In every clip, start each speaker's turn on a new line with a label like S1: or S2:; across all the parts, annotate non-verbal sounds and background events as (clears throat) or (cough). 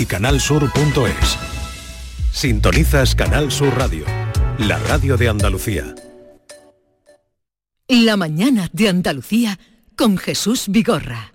S1: y canalsur.es. Sintonizas Canal Sur Radio, la radio de Andalucía.
S2: La mañana de Andalucía con Jesús Vigorra.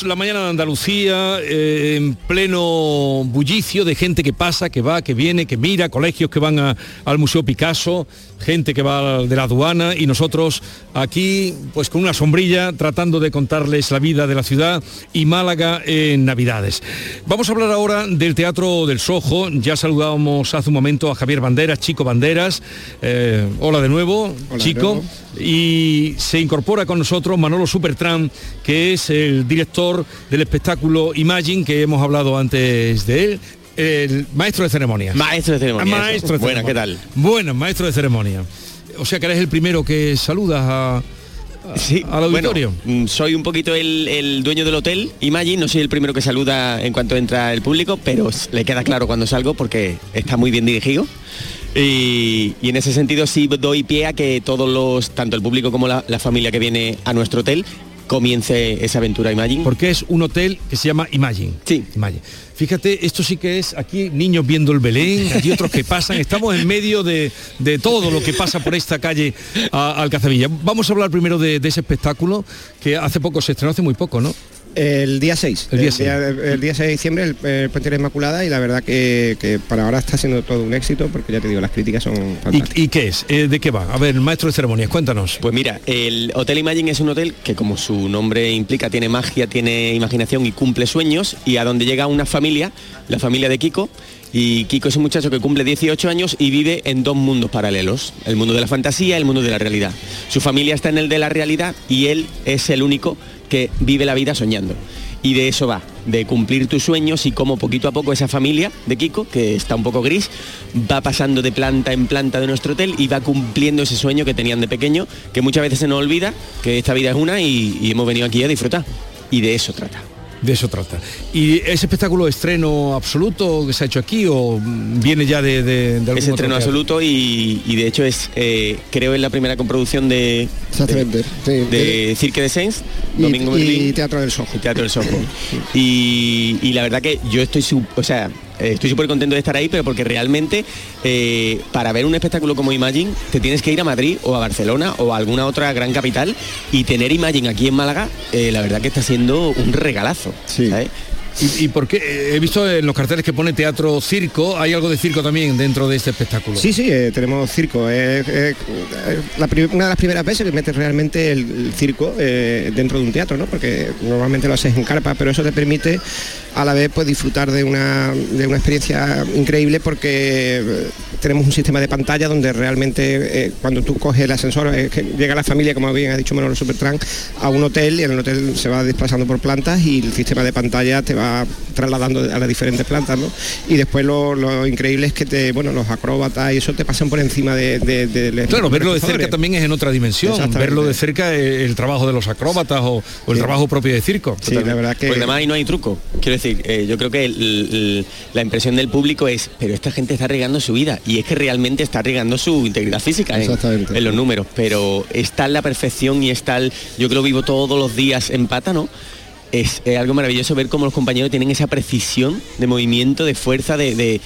S3: La mañana de Andalucía eh, en pleno bullicio de gente que pasa, que va, que viene, que mira, colegios que van a- al Museo Picasso, gente que va de la aduana y nosotros aquí pues con una sombrilla tratando de contarles la vida de la ciudad y Málaga en Navidades. Vamos a hablar ahora del Teatro del Sojo. Ya saludábamos hace un momento a Javier Banderas, Chico Banderas. Eh, hola de nuevo,
S4: Hola de
S3: Chico
S4: nuevo.
S3: y se incorpora con nosotros Manolo Supertram, que es el director del espectáculo Imagine, que hemos hablado antes de él, el maestro de ceremonias.
S5: Maestro de ceremonia.
S3: Ah, Maestro de
S5: Bueno, ¿qué tal?
S3: Bueno, maestro de ceremonia. O sea que eres el primero que saludas a,
S5: Sí,
S3: al auditorio.
S5: bueno, mm, soy un poquito el, el dueño del hotel Imagine, no soy el primero que saluda en cuanto entra el público, pero le queda claro cuando salgo porque está muy bien dirigido. Y, y en ese sentido sí doy pie a que todos los, tanto el público como la, la familia que viene a nuestro hotel, comience esa aventura Imagine.
S3: Porque es un hotel que se llama Imagine.
S5: Sí.
S3: Imagine. Fíjate, esto sí que es aquí niños viendo el Belén, hay otros que pasan, estamos en medio de, de todo lo que pasa por esta calle a- Alcazabilla. Vamos a hablar primero de, de ese espectáculo que hace poco se estrenó, hace muy poco, ¿no?
S4: El día 6.
S3: El día seis.
S4: el día 6 de diciembre, el, el Puente de la Inmaculada, y la verdad que, que para ahora está siendo todo un éxito, porque ya te digo, las críticas son fantásticas.
S3: ¿Y, y qué es? Eh, ¿De qué va? A ver, maestro de ceremonias, cuéntanos.
S5: Pues mira, el Hotel Imagine es un hotel que como su nombre implica tiene magia, tiene imaginación y cumple sueños y a donde llega una familia, la familia de Kiko, y Kiko es un muchacho que cumple 18 años y vive en dos mundos paralelos, el mundo de la fantasía y el mundo de la realidad. Su familia está en el de la realidad y él es el único que vive la vida soñando. Y de eso va, de cumplir tus sueños y cómo poquito a poco esa familia de Kiko, que está un poco gris, va pasando de planta en planta de nuestro hotel y va cumpliendo ese sueño que tenían de pequeño, que muchas veces se nos olvida, que esta vida es una y, y hemos venido aquí a disfrutar. Y de eso trata.
S3: De eso trata. ¿Y ese espectáculo estreno absoluto que se ha hecho aquí o viene ya de, de, de algún
S5: Es estreno absoluto y, y de hecho es, eh, creo, es la primera comproducción de,
S4: Exactamente,
S5: de Cirque de Saints,
S4: Y,
S5: Domingo
S4: y
S5: Merlín.
S4: Teatro del Sojo.
S5: Teatro del Sojo. (laughs) Y, y la verdad que yo estoy, su- o sea, eh, estoy súper contento de estar ahí, pero porque realmente eh, para ver un espectáculo como Imagine te tienes que ir a Madrid o a Barcelona o a alguna otra gran capital y tener Imagine aquí en Málaga, eh, la verdad que está siendo un regalazo.
S4: Sí.
S5: ¿sabes?
S3: ¿Y, y por qué? Eh, He visto en los carteles que pone teatro circo, hay algo de circo también dentro de este espectáculo.
S4: Sí, sí, eh, tenemos circo. Es eh, pri- una de las primeras veces que metes realmente el, circo eh, dentro de un teatro, ¿no? Porque normalmente lo haces en carpa, pero eso te permite a la vez pues disfrutar de una, de una experiencia increíble porque eh, tenemos un sistema de pantalla donde realmente eh, cuando tú coges el ascensor, eh, que llega la familia, como bien ha dicho Manolo Supertran, a un hotel y en el hotel se va desplazando por plantas y el sistema de pantalla te va trasladando a las diferentes plantas, ¿no? Y después lo, lo increíble es que te, bueno, los acróbatas y eso te pasan por encima de... de- de-
S3: Claro, verlo de cerca también es en otra dimensión. Verlo de cerca eh, el trabajo de los acróbatas o, o el
S4: Sí.
S3: trabajo propio de circo.
S4: Sí, la verdad que...
S5: Además ahí no hay truco. Quiero decir, eh, yo creo que el- el- la impresión del público es, pero esta gente está arriesgando su vida. Y es que realmente está arriesgando su integridad física en,
S4: Exactamente.
S5: en los números. Pero está en la perfección y está el, yo que lo vivo todos los días en pata, Es, eh, algo maravilloso ver cómo los compañeros tienen esa precisión de movimiento, de fuerza, de, de-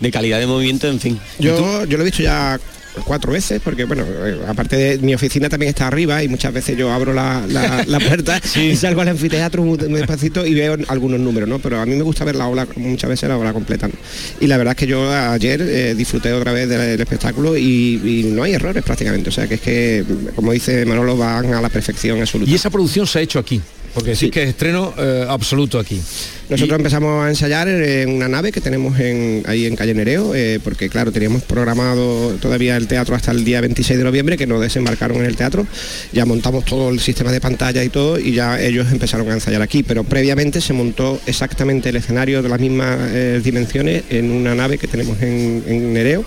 S5: de calidad de movimiento, en fin.
S4: Yo, yo lo he visto ya cuatro veces, porque bueno, eh, aparte de mi oficina también está arriba y muchas veces yo abro la, la- la puerta (laughs) y salgo al anfiteatro muy, muy despacito y veo algunos números, ¿no? Pero a mí me gusta ver la ola, muchas veces la ola completa. ¿no? Y la verdad es que yo ayer eh, disfruté otra vez del, del espectáculo y, y no hay errores prácticamente. O sea que es que, como dice Manolo, van a la perfección absoluta.
S3: Y esa producción se ha hecho aquí. Porque sí,
S4: Sí.
S3: que es estreno eh, absoluto aquí.
S4: Nosotros
S3: Y-
S4: empezamos a ensayar en una nave que tenemos en- ahí en Calle Nereo, eh, porque claro, teníamos programado todavía el teatro hasta el día 26 de noviembre, que nos desembarcaron en el teatro. Ya montamos todo el sistema de pantalla y todo, y ya ellos empezaron a ensayar aquí. Pero previamente se montó exactamente el escenario de las mismas eh, dimensiones en una nave que tenemos en, en Nereo,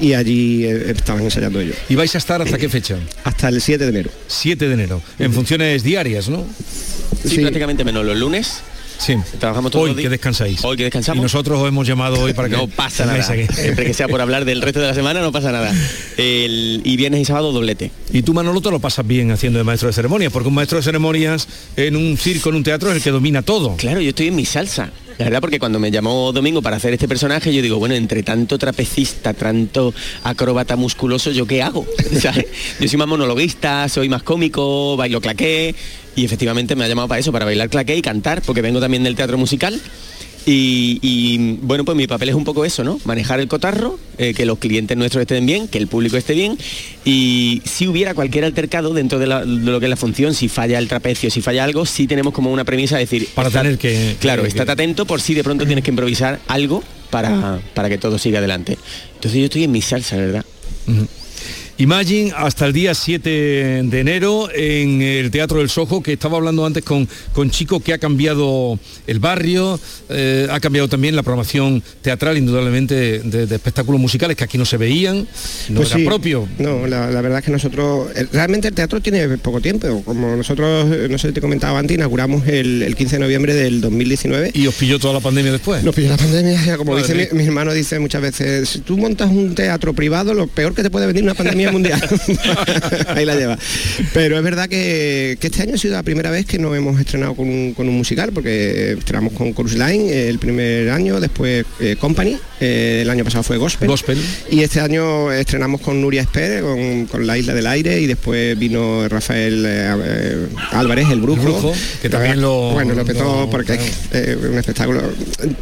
S4: y allí estaban ensayando ellos.
S3: ¿Y vais a estar hasta qué fecha?
S4: Hasta el 7 de enero.
S3: 7 de enero. En funciones diarias, ¿no?
S5: Sí,
S4: Sí.
S5: prácticamente menos los lunes.
S3: Sí.
S5: Trabajamos todos
S3: Hoy
S5: los
S3: que
S5: días.
S3: descansáis.
S5: Hoy que
S3: Y
S5: descansamos.
S3: nosotros os hemos llamado hoy para que...
S5: no pasa nada. Siempre que sea por hablar del resto de la semana no pasa nada. El- y viernes y sábado doblete.
S3: Y tú, Manolo, te lo pasas bien haciendo de maestro de ceremonias, porque un maestro de ceremonias en un circo, en un teatro, es el que domina todo.
S5: Claro, yo estoy en mi salsa. La verdad, porque cuando me llamó Domingo para hacer este personaje, yo digo, bueno, entre tanto trapecista, tanto acróbata musculoso, ¿yo qué hago? (laughs) Yo soy más monologuista, soy más cómico, bailo claqué, y efectivamente me ha llamado para eso, para bailar claqué y cantar, porque vengo también del teatro musical. Y, y, bueno, pues mi papel es un poco eso, ¿no? Manejar el cotarro, eh, que los clientes nuestros estén bien, que el público esté bien. Y si hubiera cualquier altercado dentro de, la- de lo que es la función, si falla el trapecio, si falla algo, sí tenemos como una premisa de decir...
S3: Para
S5: estar-
S3: tener que-
S5: Claro,
S3: que-
S5: estate atento por si de pronto tienes que improvisar algo para, para que todo siga adelante. Entonces yo estoy en mi salsa, ¿verdad?
S3: Imagine hasta el día 7 de enero en el Teatro del Sojo, que estaba hablando antes con, con Chico, que ha cambiado el barrio, eh, ha cambiado también la programación teatral, indudablemente, de, de espectáculos musicales que aquí no se veían, no
S4: Pues
S3: era
S4: sí.
S3: propio.
S4: No, la, la verdad es que nosotros, eh, realmente el teatro tiene poco tiempo. Como nosotros, eh, no sé si te comentaba antes, inauguramos el, el 15 de noviembre del 2019.
S3: Y os pilló toda la pandemia después.
S4: Nos pilló la pandemia, (laughs) como
S3: Madre
S4: dice mi, mi hermano dice muchas veces, si tú montas un teatro privado, lo peor que te puede venir una pandemia mundial. (laughs) Ahí la lleva. Pero es verdad que, que este año ha sido la primera vez que nos hemos estrenado con un, con un musical, porque estrenamos con Cruise Line eh, el primer año, después eh, Company, eh, el año pasado fue Gospel.
S3: Gospel.
S4: Y este año estrenamos con Nuria Esper, con, con La Isla del Aire, y después vino Rafael eh, Álvarez, el brujo.
S3: El Brujo, que también lo-
S4: Bueno, lo petó
S3: lo-
S4: porque
S3: claro.
S4: es un espectáculo.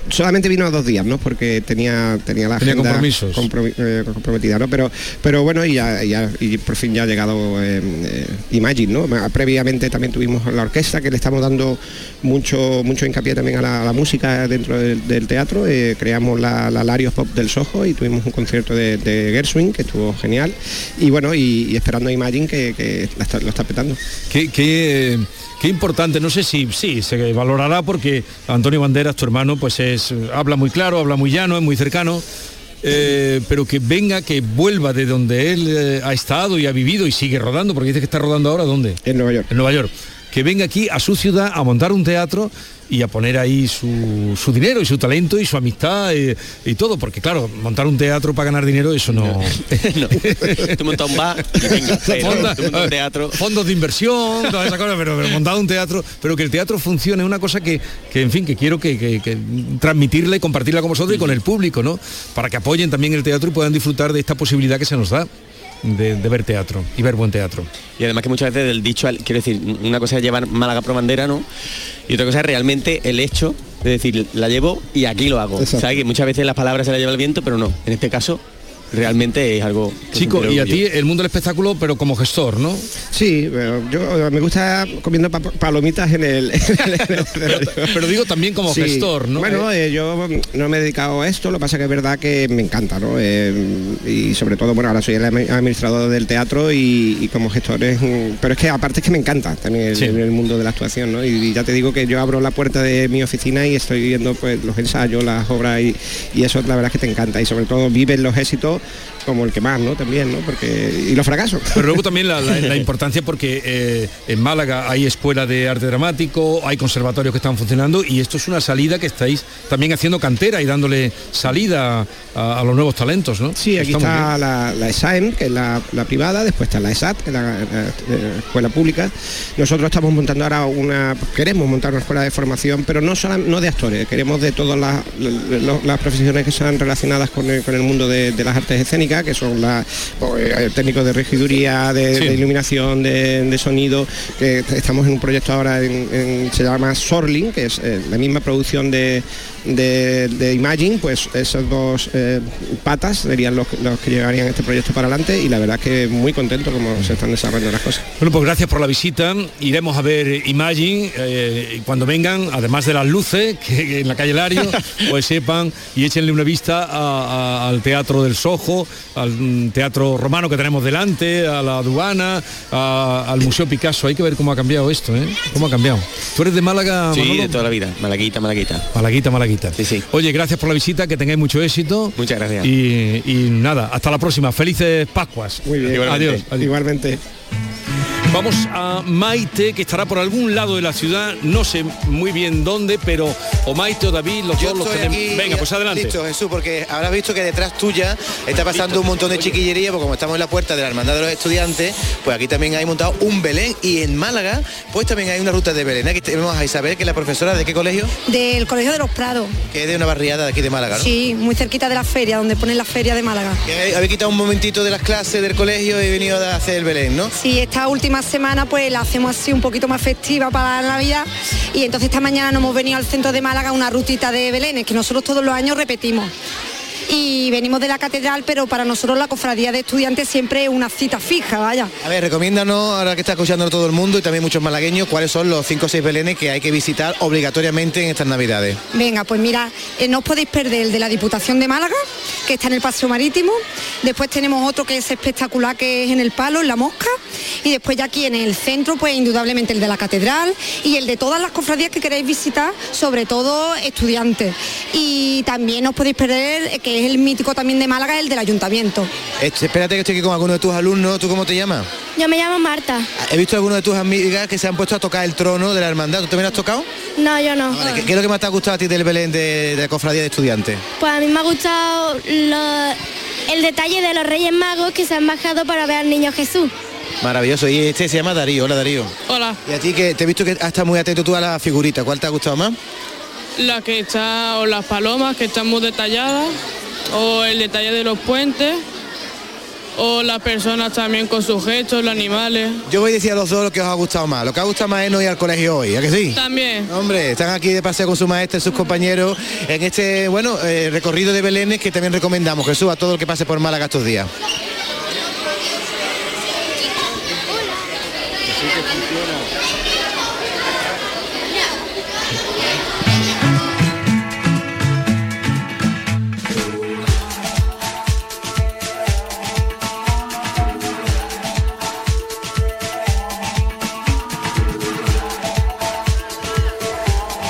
S4: Solamente vino dos días, ¿no? Porque tenía, tenía la
S3: Tenía
S4: agenda
S3: compromisos.
S4: compromi- comprometida, ¿no? Pero, pero bueno, y, ya, y por fin ya ha llegado eh, eh, Imagine, ¿no? Previamente también tuvimos la orquesta, que le estamos dando mucho, mucho hincapié también a la, música dentro del, teatro. Eh, creamos la, la Pop del Soho y tuvimos un concierto de, de Gershwin, que estuvo genial. Y bueno, y, esperando a Imagine, que, lo está petando.
S3: Qué, qué, qué importante, no sé si sí, se valorará porque Antonio Banderas, tu hermano, pues es, habla muy claro, habla muy llano, es muy cercano. Eh, pero que venga, que vuelva de donde él eh, ha estado y ha vivido y sigue rodando, porque dice que está rodando ahora, ¿dónde?
S4: En Nueva York.
S3: En Nueva York. Que venga aquí a su ciudad a montar un teatro y a poner ahí su, su dinero y su talento y su amistad eh, y, todo, porque claro, montar un teatro para ganar dinero, eso no...
S5: no. (laughs) Tú montas un bar y venga, (laughs) pero
S3: Fonda-
S5: tú montas un teatro.
S3: fondos de inversión, todas esas cosas, pero, pero montado un teatro, pero que el teatro funcione, es una cosa que, que, en fin, que quiero que, que- que transmitirla y compartirla con vosotros y con el público, ¿no? Para que apoyen también el teatro y puedan disfrutar de esta posibilidad que se nos da de, de ver teatro y ver buen teatro.
S5: Y además que muchas veces del dicho, al- quiero decir, una cosa es llevar Málaga pro bandera, ¿no? Y otra cosa es realmente el hecho de decir, la llevo y aquí lo hago.
S4: Exacto.
S5: ¿Sabes? Que muchas veces las palabras se las lleva el viento, pero no. En este caso, realmente es algo...
S3: Chico, y a ti el mundo del espectáculo, pero como gestor, ¿no?
S4: Sí, yo me gusta comiendo pa- palomitas en el... (laughs) en el escenario.
S3: Pero digo también como
S4: Sí.
S3: gestor, ¿no?
S4: Bueno, eh, yo no me he dedicado a esto, lo que pasa que es verdad que me encanta, ¿no? Eh, y sobre todo, bueno, ahora soy el admi- administrador del teatro y, y como gestor es... un- Pero es que aparte es que me encanta también el,
S3: Sí.
S4: el mundo de la actuación, ¿no? Y, y ya te digo que yo abro la puerta de mi oficina y estoy viendo pues los ensayos, las obras y, y eso la verdad es que te encanta. Y sobre todo vives los éxitos yeah como el que más, ¿no? También, ¿no? Porque... Y los fracasos.
S3: Pero luego también la, la- (laughs) la importancia porque eh, en Málaga hay escuela de arte dramático, hay conservatorios que están funcionando y esto es una salida que estáis también haciendo cantera y dándole salida a, a los nuevos talentos, ¿no?
S4: Sí, aquí está, la, la ESAEM, que es la, privada, después está la ESAT, que es la, la, escuela pública. Nosotros estamos montando ahora una, queremos montar una escuela de formación, pero no solo, no de actores, queremos de todas las, profesiones que sean relacionadas con el, con el mundo de, de las artes escénicas, que son las pues, técnicos de regiduría, de,
S3: Sí.
S4: de iluminación, de, de sonido, que estamos en un proyecto ahora en, en- se llama Sorling, que es eh, la misma producción de, de, de Imagine, pues esas dos eh, patas serían los, los que llevarían este proyecto para adelante y la verdad que muy contento como se están desarrollando las cosas.
S3: Bueno, pues gracias por la visita. Iremos a ver Imagine eh, y cuando vengan, además de las luces, que, que (laughs) en la calle Lario, (laughs) pues sepan y échenle una vista a- a- al Teatro del Sojo, al mm, Teatro Romano que tenemos delante, a la aduana, a- al Museo Picasso. Hay que ver cómo ha cambiado esto, ¿eh? ¿Cómo ha cambiado? ¿Tú eres de Málaga,
S5: Sí,
S3: Manolo?
S5: de toda la vida. Malaguita, malaguita.
S3: Malaguita, Malaguita.
S5: Sí, sí.
S3: Oye, gracias por la visita, que tengáis mucho éxito.
S5: Muchas gracias.
S3: Y, y nada, hasta la próxima. Felices Pascuas.
S4: Muy bien.
S3: Adiós. adiós.
S4: Igualmente.
S3: Vamos a Maite, que estará por algún lado de la ciudad, no sé muy bien dónde, pero o Maite o David, los
S6: Yo
S3: dos los tenemos.
S6: aquí
S3: Venga, pues adelante.
S6: Listo, Jesús, porque habrás visto que detrás tuya está pasando un montón de chiquillería, porque como estamos en la puerta de la Hermandad de los Estudiantes, pues aquí también hay montado un Belén y en Málaga, pues también hay una ruta de Belén. Aquí tenemos a Isabel, que es la profesora de qué colegio,
S7: Del Colegio de los Prados.
S6: que es de una barriada de aquí de Málaga, ¿no?
S7: Sí, muy cerquita de la feria, donde ponen la feria de Málaga.
S6: Que habéis quitado un momentito de las clases del colegio y he venido a hacer el Belén, ¿no?
S7: Sí, esta última semana pues la hacemos así un poquito más festiva para la Navidad y entonces esta mañana nos hemos venido al centro de Málaga una rutita de Belénes que nosotros todos los años repetimos. Y venimos de la catedral, pero para nosotros la cofradía de estudiantes siempre es una cita fija, vaya.
S6: A ver, recomiéndanos, ahora que está escuchando todo el mundo y también muchos malagueños, cuáles son los 5 o 6 Belenes que hay que visitar obligatoriamente en estas Navidades.
S7: Venga, pues mira, eh, no os podéis perder el de la Diputación de Málaga, que está en el Paseo Marítimo. Después tenemos otro que es espectacular, que es en el Palo, en la Mosca. Y después ya aquí en el centro, pues indudablemente el de la Catedral y el de todas las cofradías que queréis visitar, sobre todo estudiantes. Y también os podéis perder, eh, que es el mítico también de Málaga, el del Ayuntamiento.
S6: Este, espérate que estoy aquí con alguno de tus alumnos. ¿Tú cómo te llamas?
S8: Yo me llamo Marta.
S6: He visto a algunos de tus amigas que se han puesto a tocar el trono de la hermandad. ¿Tú también has tocado?
S8: No, yo no.
S6: Vale, ¿qué, qué es lo que más te ha gustado a ti del Belén de, de la cofradía de estudiantes?
S8: Pues a mí me ha gustado lo- el detalle de los Reyes Magos que se han bajado para ver al niño Jesús.
S6: Maravilloso. Y este se llama Darío. Hola Darío.
S9: Hola,
S6: Y a ti que te he visto que has estado muy atento tú a la figurita. ¿Cuál te ha gustado más?
S9: La que está, o las palomas que están muy detalladas, o el detalle de los puentes, o las personas también con sus gestos, los animales.
S6: Yo voy a decir a los dos lo que os ha gustado más. Lo que ha gustado más es no ir al colegio hoy, ¿a que sí?
S9: También.
S6: Hombre, están aquí de paseo con su maestra y sus compañeros en este, bueno, eh, recorrido de Belénes que también recomendamos, Jesús, a todo el que pase por Málaga estos días.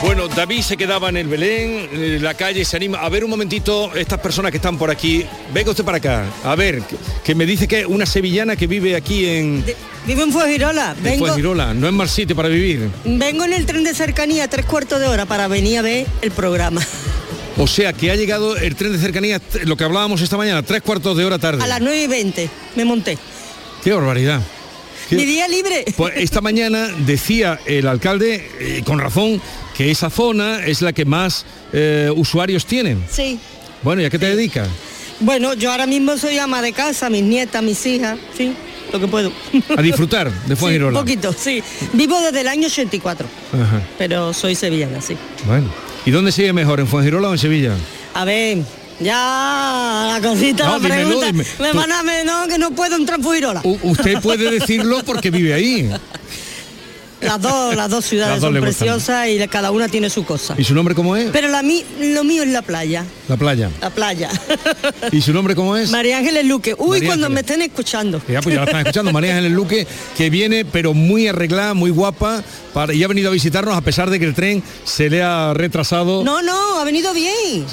S3: Bueno, David se quedaba en el Belén, en la calle se anima. A ver un momentito, estas personas que están por aquí. Venga usted para acá. A ver, que, que me dice que una sevillana que vive aquí en,
S10: Vivo en Fuengirola.
S3: en
S10: Vengo,
S3: Fuengirola. No es mal sitio para vivir.
S10: vengo en el tren de cercanía tres cuartos de hora para venir a ver el programa.
S3: O sea que ha llegado el tren de cercanía, lo que hablábamos esta mañana, tres cuartos de hora tarde.
S10: A las 9 y 20 me monté.
S3: Qué barbaridad. Qué-
S10: Mi día libre.
S3: Pues esta mañana decía el alcalde, eh, con razón, que esa zona es la que más eh, usuarios tienen.
S10: Sí.
S3: Bueno, ¿y a qué te dedicas?
S10: Bueno, yo ahora mismo soy ama de casa, mis nietas, mis hijas, sí, lo que puedo.
S3: A disfrutar de (laughs)
S10: Sí, un
S3: Fuengirola.
S10: poquito, sí. Vivo desde el año 84,
S3: Ajá.
S10: pero soy sevillana, sí.
S3: Bueno. ¿Y dónde sigue mejor, en Fuengirola o en Sevilla?
S10: A ver, ya la cosita,
S3: No,
S10: la
S3: dímelo,
S10: pregunta.
S3: dime.
S10: Me
S3: Tú-
S10: van a no, que no puedo entrar en Fujirola.
S3: U- usted puede decirlo porque vive ahí. (laughs)
S10: Las dos, las dos ciudades
S3: Las dos
S10: son preciosas y cada una tiene su cosa.
S3: ¿Y su nombre cómo es?
S10: Pero la mí, lo mío es la playa,
S3: La playa.
S10: la playa. (laughs)
S3: ¿Y su nombre cómo es?
S10: María Ángeles Luque. Uy,
S3: María
S10: cuando
S3: Ángeles.
S10: me estén escuchando.
S3: Ya, pues ya la están escuchando, María Ángeles Luque, que viene pero muy arreglada, muy guapa, para, y ha venido a visitarnos a pesar de que el tren se le ha retrasado.
S10: No, no, ha venido bien.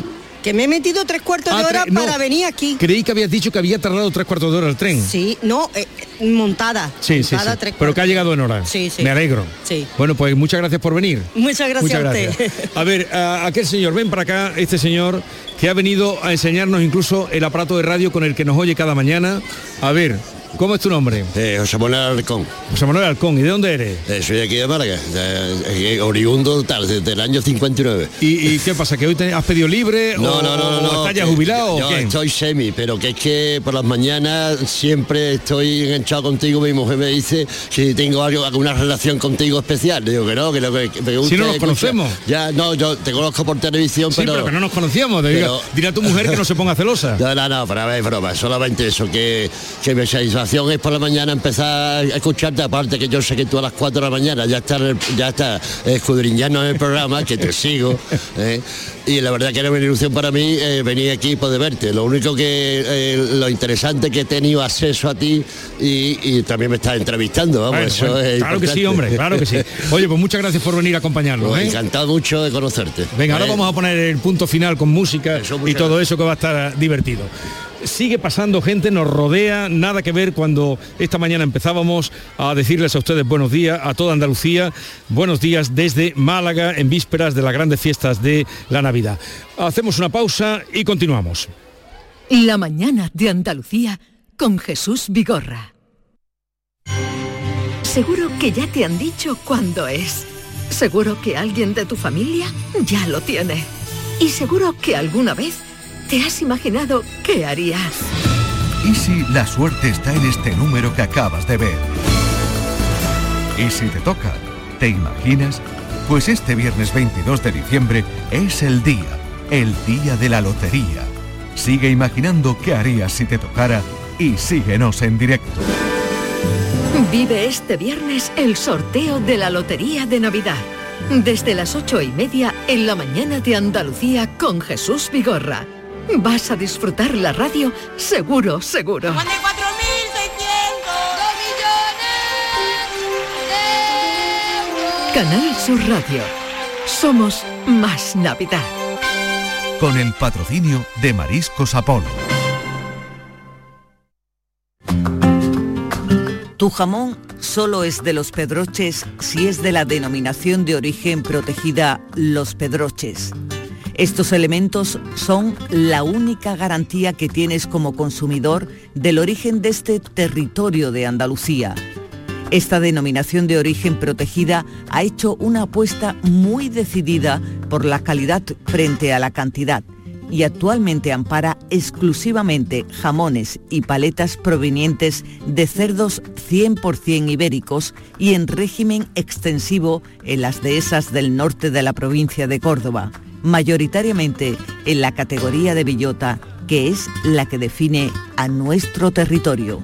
S10: Que me he metido tres cuartos
S3: Ah,
S10: de hora
S3: no.
S10: para venir aquí.
S3: Creí que habías dicho que había tardado tres cuartos de hora el tren.
S10: Sí, no, eh, eh, montada.
S3: Sí, sí,
S10: montada
S3: sí.
S10: tres
S3: Pero que ha llegado en hora.
S10: Sí, sí.
S3: Me alegro.
S10: Sí.
S3: Bueno, pues muchas gracias por venir.
S10: Muchas gracias
S3: Muchas
S10: a usted.
S3: gracias. (laughs) A ver, a- aquel señor, ven para acá, este señor que ha venido a enseñarnos incluso el aparato de radio con el que nos oye cada mañana. A ver, ¿cómo es tu nombre?
S11: Eh, José Manuel Arcón.
S3: José Manuel Alcón, ¿y de dónde eres?
S11: Eh, soy de aquí de Málaga, de- eh, oriundo tal, desde el año 59.
S3: ¿Y, y qué pasa? ¿Que hoy te has pedido libre
S11: No,
S3: o,
S11: no, no, no,
S3: estás ya jubilado
S11: yo
S3: o
S11: estoy semi, pero que es que por las mañanas siempre estoy enganchado contigo. Mi mujer me dice si tengo algo, alguna relación contigo especial. Digo que no, que lo que que me gusta
S3: Si no nos conocemos.
S11: Ya, no, yo te conozco por televisión,
S3: Sí,
S11: pero.
S3: pero que no nos conocíamos.
S11: Pero-
S3: Dirá tu mujer que no se ponga celosa. (laughs)
S11: No, no, no, pero a ver, es broma, solamente eso, que, que mi satisfacción es por la mañana empezar a escucharte, aparte que yo sé que tú a las 4 de la mañana ya estás ya está escudriñando en el programa, que te sigo, ¿eh? Y la verdad que era una ilusión para mí eh, venir aquí y poder verte. Lo único que, eh, lo interesante que he tenido acceso a ti y, y también me estás entrevistando, vamos,
S3: Bueno,
S11: eso
S3: bueno,
S11: es
S3: claro que sí, hombre, claro que sí. (laughs) Oye, pues muchas gracias por venir a acompañarnos.
S11: Pues
S3: ¿eh?
S11: Encantado mucho de conocerte.
S3: Venga, ahora vamos a poner el punto final con música
S11: Eso,
S3: y todo
S11: gracias.
S3: eso que va a estar divertido. sigue pasando gente, nos rodea, nada que ver cuando esta mañana empezábamos a decirles a ustedes buenos días, a toda Andalucía, buenos días desde Málaga en vísperas de las grandes fiestas de la Navidad. Hacemos una pausa y continuamos.
S2: La mañana de Andalucía con Jesús Vigorra. Seguro que ya te han dicho cuándo es. Seguro que alguien de tu familia ya lo tiene. Y seguro que alguna vez te has imaginado qué harías.
S12: ¿Y si la suerte está en este número que acabas de ver? ¿Y si te toca? ¿Te imaginas? Pues este viernes 22 de diciembre es el día, el día de la lotería. Sigue imaginando qué harías si te tocara y síguenos en directo.
S2: Vive este viernes el sorteo de la Lotería de Navidad. Desde las ocho y media en la mañana de Andalucía con Jesús Vigorra. Vas a disfrutar la radio seguro, seguro. Canal Sur Radio. Somos más Navidad.
S12: Con el patrocinio de Mariscos Apolo.
S13: Tu jamón solo es de los Pedroches si es de la denominación de origen protegida Los Pedroches. Estos elementos son la única garantía que tienes como consumidor del origen de este territorio de Andalucía. Esta denominación de origen protegida ha hecho una apuesta muy decidida por la calidad frente a la cantidad y actualmente ampara exclusivamente jamones y paletas provenientes de cerdos 100% ibéricos y en régimen extensivo en las dehesas del norte de la provincia de Córdoba, mayoritariamente en la categoría de bellota, que es la que define a nuestro territorio.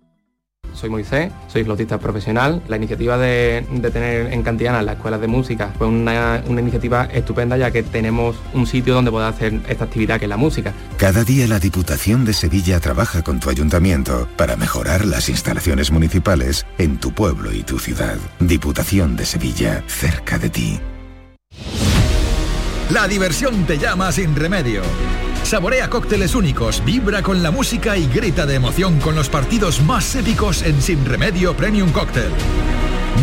S14: Soy Moisés, soy flautista profesional. La iniciativa de, de tener en Cantiana las escuelas de música fue una, una iniciativa estupenda ya que tenemos un sitio donde poder hacer esta actividad que es la música.
S15: Cada día la Diputación de Sevilla trabaja con tu ayuntamiento para mejorar las instalaciones municipales en tu pueblo y tu ciudad. Diputación de Sevilla, cerca de ti.
S16: La diversión te llama sin remedio. Saborea cócteles únicos, vibra con la música y grita de emoción con los partidos más épicos en Sin Remedio Premium Cóctel.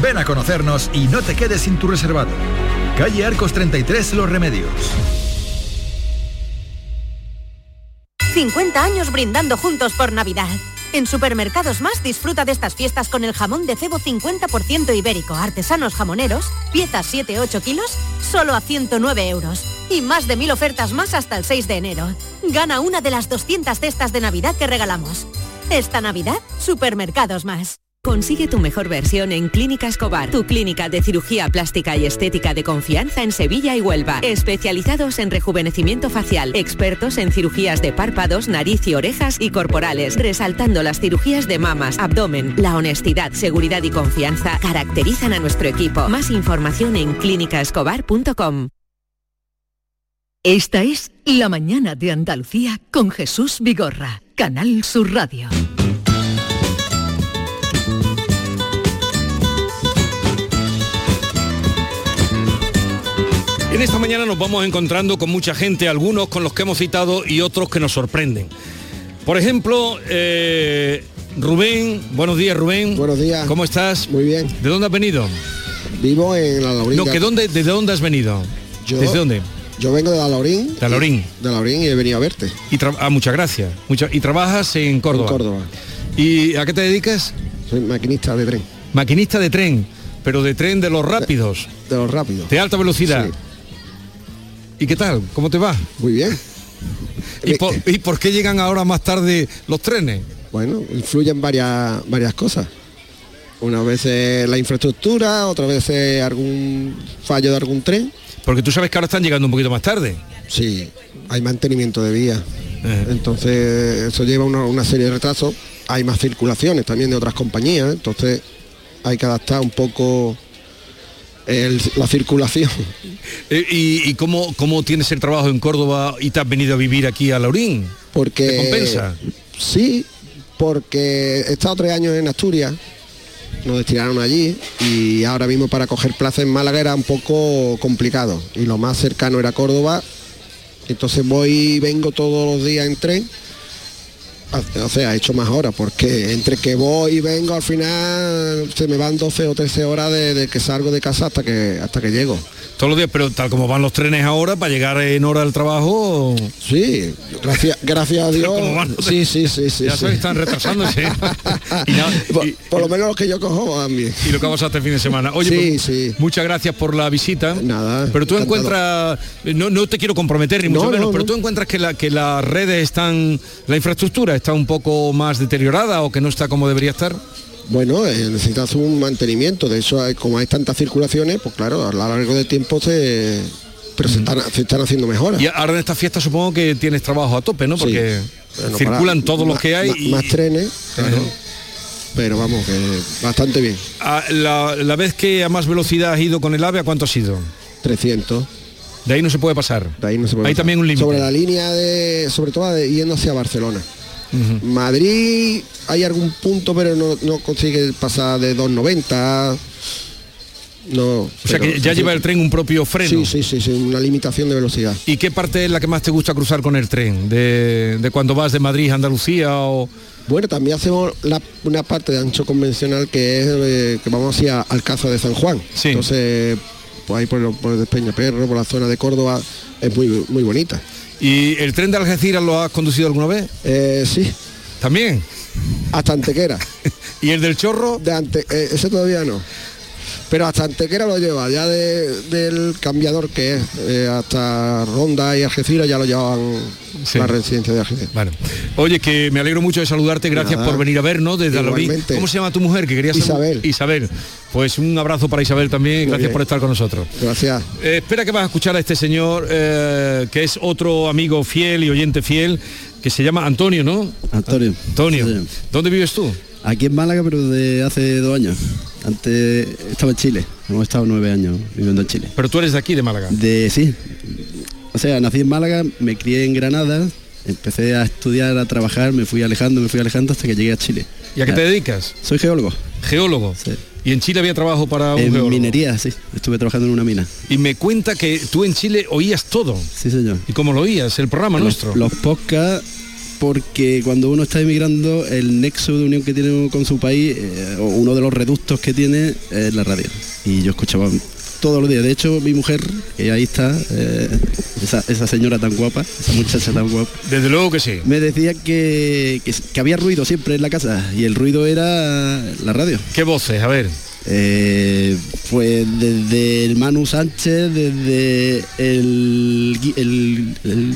S16: Ven a conocernos y no te quedes sin tu reservado. Calle Arcos 33 Los Remedios.
S17: 50 años brindando juntos por Navidad. En Supermercados Más disfruta de estas fiestas con el jamón de cebo 50% ibérico, artesanos jamoneros, piezas 7-8 kilos, solo a 109 euros. Y más de mil ofertas más hasta el 6 de enero. Gana una de las 200 cestas de Navidad que regalamos. Esta Navidad, Supermercados Más.
S18: Consigue tu mejor versión en Clínica Escobar, tu clínica de cirugía plástica y estética de confianza en Sevilla y Huelva. Especializados en rejuvenecimiento facial, expertos en cirugías de párpados, nariz y orejas y corporales, resaltando las cirugías de mamas, abdomen. La honestidad, seguridad y confianza caracterizan a nuestro equipo. Más información en clínicaescobar.com.
S2: Esta es La mañana de Andalucía con Jesús Vigorra, Canal Sur Radio.
S3: En esta mañana nos vamos encontrando con mucha gente, algunos con los que hemos citado y otros que nos sorprenden. Por ejemplo, eh, Rubén, buenos días Rubén.
S19: Buenos días.
S3: ¿Cómo estás?
S19: Muy bien.
S3: ¿De dónde has venido?
S19: Vivo en la
S3: Laurita. ¿que dónde, ¿desde dónde has venido?
S19: Yo...
S3: ¿Desde dónde?
S19: Yo vengo de la Laurín.
S3: De Laurín.
S19: De Laurín y he venido a verte.
S3: Y ah, muchas gracias. Mucha- y trabajas en Córdoba.
S19: En Córdoba.
S3: ¿Y a qué te dedicas?
S19: Soy maquinista de tren.
S3: Maquinista de tren, pero de tren de los rápidos.
S19: De, los rápidos.
S3: De alta velocidad.
S19: Sí.
S3: ¿Y qué tal? ¿Cómo te va?
S19: Muy bien.
S3: ¿Y por, y por qué llegan ahora más tarde los trenes?
S19: Bueno, influyen varias, varias cosas. Una vez la infraestructura, otra vez algún fallo de algún tren.
S3: Porque tú sabes que ahora están llegando un poquito más tarde.
S19: Sí, hay mantenimiento de vías. Entonces eso lleva una, una serie de retrasos. Hay más circulaciones también de otras compañías. Entonces hay que adaptar un poco el- la circulación. (laughs)
S3: Eh, ¿Y, y cómo, cómo tienes el trabajo en Córdoba y te has venido a vivir aquí a Laurín?
S19: Porque
S3: ¿Te compensa?
S19: Sí, porque he estado tres años en Asturias, nos destinaron allí y ahora mismo para coger plaza en Málaga era un poco complicado y lo más cercano era Córdoba. Entonces voy y vengo todos los días en tren. O sea, he hecho más horas porque entre que voy y vengo al final se me van 12 o 13 horas de, de que salgo de casa hasta que hasta que llego.
S3: Todos los días, pero tal como van los trenes ahora, para llegar en hora al trabajo...
S19: Sí, gracias, gracias a (laughs) Dios.
S3: van
S19: Sí, sí, sí, sí.
S3: ya
S19: sí.
S3: están retrasándose. (laughs) Y nada,
S19: por, por lo menos los que yo cojo van bien.
S3: y lo que vamos a hacer el fin de semana. Oye,
S19: Sí,
S3: pues,
S19: sí.
S3: muchas gracias por la visita.
S19: Nada.
S3: Pero tú
S19: encantado.
S3: encuentras, no, no te quiero comprometer ni
S19: No,
S3: mucho menos,
S19: no,
S3: pero tú encuentras que, la, que las redes están, la infraestructura está un poco más deteriorada o que no está como debería estar.
S19: Bueno, eh, necesitas un mantenimiento, de eso hay- como hay tantas circulaciones, pues claro, a lo largo del tiempo se, pero se, están, se están haciendo mejoras.
S3: Y ahora en esta fiesta supongo que tienes trabajo a tope, ¿no?
S19: Sí.
S3: Porque
S19: Bueno,
S3: circulan todos los que hay.
S19: más-
S3: y-
S19: Más trenes, claro. Pero vamos, que bastante bien.
S3: Ah, la, la vez que a más velocidad has ido con el AVE, ¿a cuánto has ido?
S19: 300.
S3: De ahí no se puede pasar.
S19: De ahí no se puede
S3: Hay
S19: pasar.
S3: también un límite.
S19: Sobre la línea de, sobre todo de, yendo hacia Barcelona. Madrid hay algún punto, pero no, no consigue pasar de 290. No.
S3: O sea que ya lleva el tren un propio freno.
S19: Sí, sí, sí, sí, una limitación de velocidad.
S3: ¿Y qué parte es la que más te gusta cruzar con el tren? ¿De, de cuando vas de Madrid a Andalucía o...?
S19: Bueno, también hacemos la- una parte de ancho convencional que es eh, que vamos hacia Alcázar de San Juan. Entonces, pues ahí por, lo- por Peñaperro, por la zona de Córdoba, es muy, muy bonita.
S3: ¿Y el tren de Algeciras lo has conducido alguna vez?
S19: Eh, sí.
S3: ¿También?
S19: Hasta Antequera. (laughs)
S3: ¿Y el del chorro?
S19: De ante, eh, ese todavía no. Pero hasta Antequera lo lleva, ya de- del cambiador que es, eh, hasta Ronda y Algeciras ya lo llevaban la residencia de Algeciras.
S3: Vale. Oye, que me alegro mucho de saludarte, gracias
S19: Nada.
S3: por venir a vernos desde.
S19: Igualmente.
S3: ¿Cómo se llama tu mujer? Que quería
S19: Isabel.
S3: Isabel. Pues un abrazo para Isabel también, gracias
S19: bien.
S3: por estar con nosotros.
S19: Gracias.
S3: Eh, espera que vas a escuchar a este señor, eh, que es otro amigo fiel y oyente fiel, que se llama Antonio, ¿no?
S20: Antonio.
S3: Antonio.
S20: Sí.
S3: ¿Dónde vives tú?
S20: Aquí en Málaga, pero de hace dos años. Antes estaba en Chile. Hemos estado nueve años viviendo en Chile.
S3: Pero tú eres de aquí, de Málaga.
S20: De sí. O sea, nací en Málaga, me crié en Granada, empecé a estudiar, a trabajar, me fui alejando, me fui alejando hasta que llegué a Chile.
S3: ¿Y a qué te dedicas?
S20: Soy geólogo.
S3: Geólogo. ¿Y en Chile había trabajo para un
S20: En
S3: geólogo?
S20: minería, sí. Estuve trabajando en una mina.
S3: Y me cuenta que tú en Chile oías todo.
S20: Sí, señor.
S3: ¿Y cómo lo oías? El programa
S20: los,
S3: nuestro.
S20: Los podcasts, porque cuando uno está emigrando, el nexo de unión que tiene con su país, eh, o uno de los reductos que tiene, es la radio. Y yo escuchaba todos los días. De hecho, mi mujer, que ahí está, eh, esa, esa señora tan guapa, esa muchacha tan guapa,
S3: Desde luego que sí.
S20: me decía que, que- que había ruido siempre en la casa y el ruido era la radio.
S3: ¿Qué voces? A ver.
S20: Eh, pues desde el Manu Sánchez, desde el, gui- el, el- el-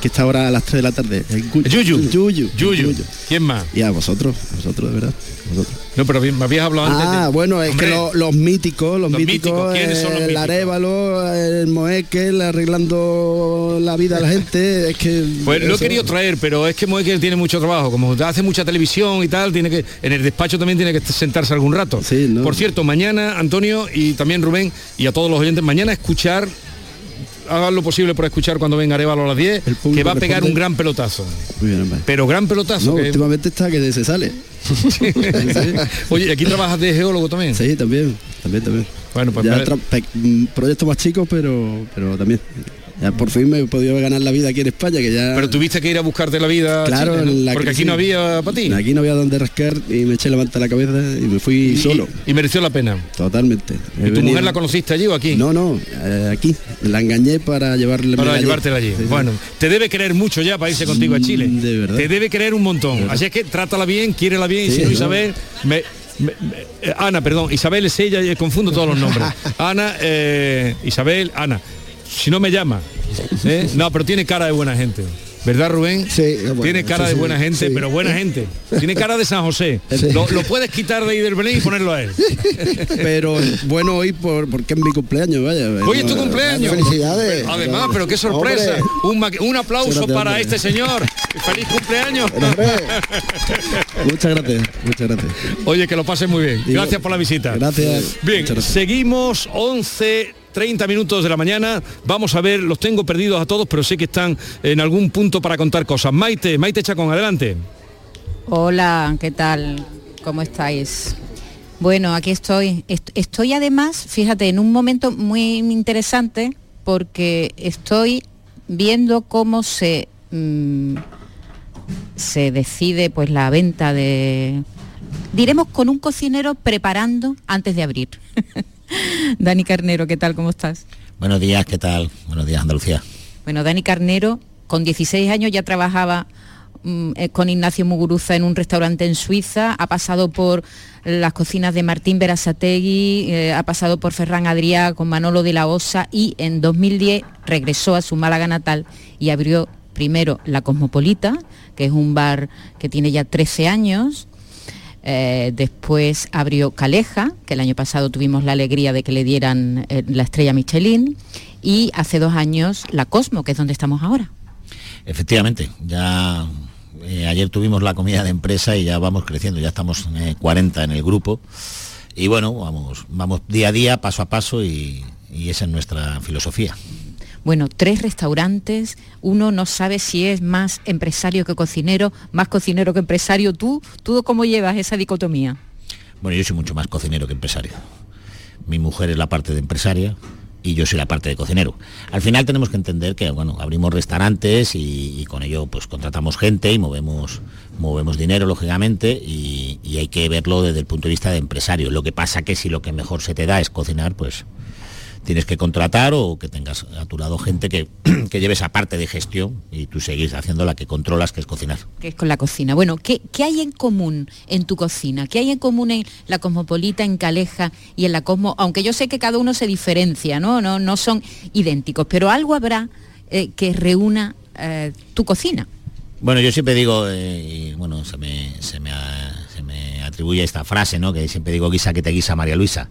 S20: que está ahora a las 3 de la tarde.
S3: Yuyu.
S20: Yuyu.
S3: Yuyu. ¿Quién más?
S20: Y a vosotros, a vosotros, de verdad. a vosotros.
S3: No, pero bien, me habías hablado antes.
S20: Ah,
S3: de-
S20: bueno, es
S3: Hombre,
S20: que lo- los míticos, los,
S3: Los
S20: míticos,
S3: míticos, ¿quiénes son los
S20: el
S3: míticos?
S20: Arevalo, el Moekel, arreglando la vida a la gente, es que...
S3: Pues lo he
S20: eso-
S3: querido traer, pero es que Moekel tiene mucho trabajo. Como hace mucha televisión y tal, tiene que en el despacho también tiene que sentarse algún rato. Por cierto, mañana Antonio y también Rubén y a todos los oyentes, mañana escuchar hagan lo posible por escuchar cuando venga Arevalo a las 10, que va a pegar
S20: responde.
S3: un gran pelotazo.
S20: Muy bien.
S3: Pero gran pelotazo.
S20: No,
S3: que-
S20: últimamente está que se sale. (laughs)
S3: Oye, ¿aquí trabajas de geólogo también?
S20: Sí, también, también, también.
S3: Bueno, pues
S20: ya mm, proyectos más chicos, pero, pero también. Ya por fin me he podido ganar la vida aquí en España, que ya.
S3: Pero tuviste que ir a buscarte la vida.
S20: Claro,
S3: porque aquí no había para ti.
S20: Aquí no había donde rascar y me eché la manta a la cabeza y me fui
S3: Y-
S20: solo.
S3: Y mereció la pena.
S20: Totalmente.
S3: ¿Y tu mujer la conociste allí o aquí?
S20: No, no, eh, aquí. La engañé para llevarle
S3: Para llevártela allí. Bueno, te debe querer mucho ya para irse contigo a Chile.
S20: De verdad.
S3: Te debe querer un montón. Así es que trátala bien, quiérela bien. y si
S20: no.
S3: Isabel, me- me- me- eh, Ana, perdón, Isabel es ella, y confundo todos los nombres. (laughs) Ana, eh, Isabel, Ana. Si no me llama. ¿eh? No, pero tiene cara de buena gente. ¿Verdad, Rubén?
S19: Sí, bueno,
S3: Tiene cara
S19: sí,
S3: de buena gente,
S19: sí.
S3: pero buena gente. Tiene cara de San José.
S20: Sí.
S3: Lo, lo puedes quitar de ahí del Belén y ponerlo a él. (laughs)
S20: Pero bueno hoy por, porque es mi cumpleaños, vaya.
S3: Hoy es tu cumpleaños.
S19: Felicidades.
S3: Además, pero qué sorpresa. Un, un aplauso
S20: Gracias,
S3: para
S20: hombre.
S3: este señor. Feliz cumpleaños.
S20: Muchas gracias, muchas gracias.
S3: Oye, que lo pases muy bien. Gracias por la visita.
S20: Gracias.
S3: Bien,
S20: gracias.
S3: seguimos 11 30 minutos de la mañana. Vamos a ver, los tengo perdidos a todos, pero sé que están en algún punto para contar cosas. Maite, Maite Chacón, adelante.
S21: Hola, ¿qué tal? ¿Cómo estáis? Bueno, aquí estoy. Est- Estoy además, fíjate, en un momento muy interesante porque estoy viendo cómo se mm, se decide pues la venta de diremos con un cocinero preparando antes de abrir. (laughs) (laughs) Dani Carnero, ¿qué tal? ¿Cómo estás?
S22: Buenos días, ¿qué tal? Buenos días, Andalucía.
S21: Bueno, Dani Carnero, con 16 años ya trabajaba mm, eh, con Ignacio Muguruza en un restaurante en Suiza, ha pasado por las cocinas de Martín Berasategui, eh, ha pasado por Ferran Adrià con Manolo de la Osa y en 2010 regresó a su Málaga natal y abrió primero La Cosmopolita, que es un bar que tiene ya 13 años, eh, después abrió Caleja, que el año pasado tuvimos la alegría de que le dieran eh, la estrella Michelin, y hace dos años la Cosmo, que es donde estamos ahora.
S22: Efectivamente, ya eh, ayer tuvimos la comida de empresa y ya vamos creciendo, ya estamos eh, 40 en el grupo. Y bueno, vamos, vamos día a día, paso a paso y esa es nuestra filosofía.
S21: Bueno, tres restaurantes, uno no sabe si es más empresario que cocinero, más cocinero que empresario. ¿Tú, tú cómo llevas esa dicotomía?
S22: Bueno, yo soy mucho más cocinero que empresario. Mi mujer es la parte de empresaria y yo soy la parte de cocinero. Al final tenemos que entender que, bueno, abrimos restaurantes y, con ello pues contratamos gente y movemos, movemos dinero, lógicamente, y, y hay que verlo desde el punto de vista de empresario. Lo que pasa que si lo que mejor se te da es cocinar, pues tienes que contratar o que tengas a tu lado gente que, (clears throat) que lleve esa parte de gestión y tú seguís haciendo la que controlas, que es cocinar.
S21: Que es con la cocina. Bueno, ¿qué, qué hay en común en tu cocina? ¿Qué hay en común en la Cosmopolita, en Caleja y en la Cosmo? Aunque yo sé que cada uno se diferencia, ¿no? No, no son idénticos, pero algo habrá eh, que reúna eh, tu cocina.
S22: Bueno, yo siempre digo, eh, y bueno, se me, se, me, se me atribuye esta frase, ¿no? Que siempre digo guisa que te guisa María Luisa.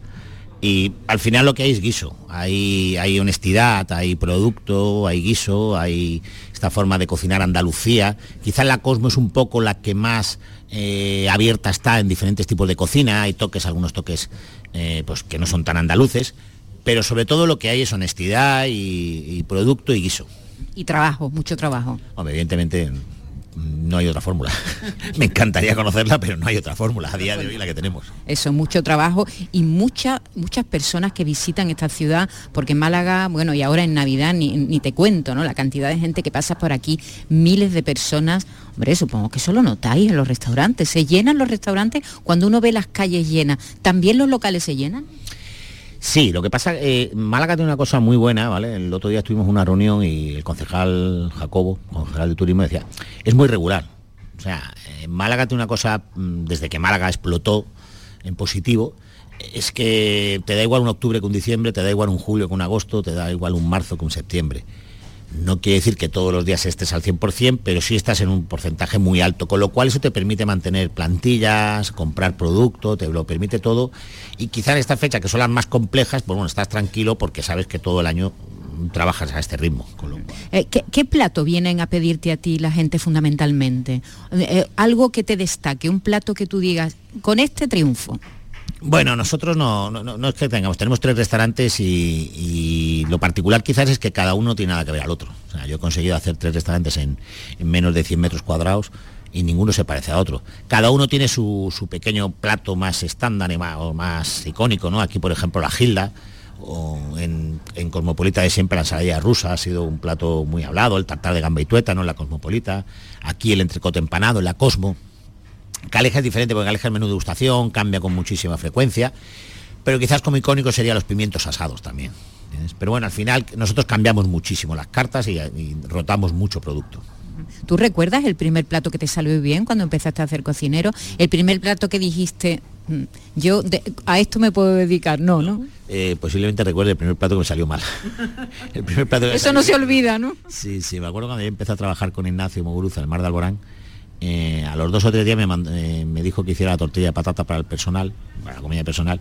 S22: Y al final lo que hay es guiso. Hay, hay honestidad, hay producto, hay guiso, hay esta forma de cocinar Andalucía. Quizá la Cosmo es un poco la que más eh, abierta está en diferentes tipos de cocina. Hay toques, algunos toques eh, pues, que no son tan andaluces. Pero sobre todo lo que hay es honestidad y, y producto y guiso.
S21: Y trabajo, mucho trabajo.
S22: Hombre, evidentemente no hay otra fórmula. (laughs) Me encantaría conocerla, pero no hay otra fórmula a día de hoy la que tenemos.
S21: Eso, mucho trabajo y muchas muchas personas que visitan esta ciudad, porque en Málaga, bueno, y ahora en Navidad ni, ni te cuento, ¿no? La cantidad de gente que pasa por aquí, miles de personas. Hombre, supongo que eso lo notáis en los restaurantes. ¿Se llenan los restaurantes cuando uno ve las calles llenas? ¿También los locales se llenan?
S22: Sí, lo que pasa, eh, Málaga tiene una cosa muy buena, ¿vale? El otro día estuvimos en una reunión y el concejal Jacobo, concejal de turismo, decía, es muy regular. O sea, eh, Málaga tiene una cosa, mm, desde que Málaga explotó en positivo, es que te da igual un octubre que un diciembre, te da igual un julio que un agosto, te da igual un marzo que un septiembre. No quiere decir que todos los días estés al 100%, pero sí estás en un porcentaje muy alto, con lo cual eso te permite mantener plantillas, comprar producto, te lo permite todo. Y quizá en esta fecha, que son las más complejas, pues bueno, estás tranquilo porque sabes que todo el año trabajas a este ritmo.
S21: Eh, ¿qué, qué plato vienen a pedirte a ti la gente fundamentalmente? Eh, eh, algo que te destaque, un plato que tú digas, con este triunfo.
S22: Bueno, nosotros no, no, no es que tengamos, tenemos tres restaurantes y, lo particular quizás es que cada uno tiene nada que ver al otro. O sea, yo he conseguido hacer tres restaurantes en, en menos de 100 metros cuadrados y ninguno se parece a otro. Cada uno tiene su, su pequeño plato más estándar y más, o más icónico, ¿no? Aquí, por ejemplo, la Gilda, o en, en, Cosmopolita de siempre la ensalada rusa ha sido un plato muy hablado, el tartar de gamba y tueta, ¿no? En la Cosmopolita, aquí el entrecote empanado en la Cosmo. Caleja es diferente porque Caleja es menú de degustación, cambia con muchísima frecuencia, pero quizás como icónico serían los pimientos asados también. ¿entiendes? Pero bueno, al final nosotros cambiamos muchísimo las cartas y, y rotamos mucho producto.
S21: ¿Tú recuerdas el primer plato que te salió bien cuando empezaste a hacer cocinero? El primer plato que dijiste, "Mm, yo de- a esto me puedo dedicar, no, ¿no?
S22: Eh, posiblemente recuerde el primer plato que me salió mal. (laughs) el primer plato que
S21: Eso no se olvida, ¿no?
S22: Sí, sí, me acuerdo cuando yo empecé a trabajar con Ignacio Moguruza el Mar de Alborán. Eh, a los dos o tres días me, mand- eh, me dijo que hiciera la tortilla de patata para el personal, para la comida personal,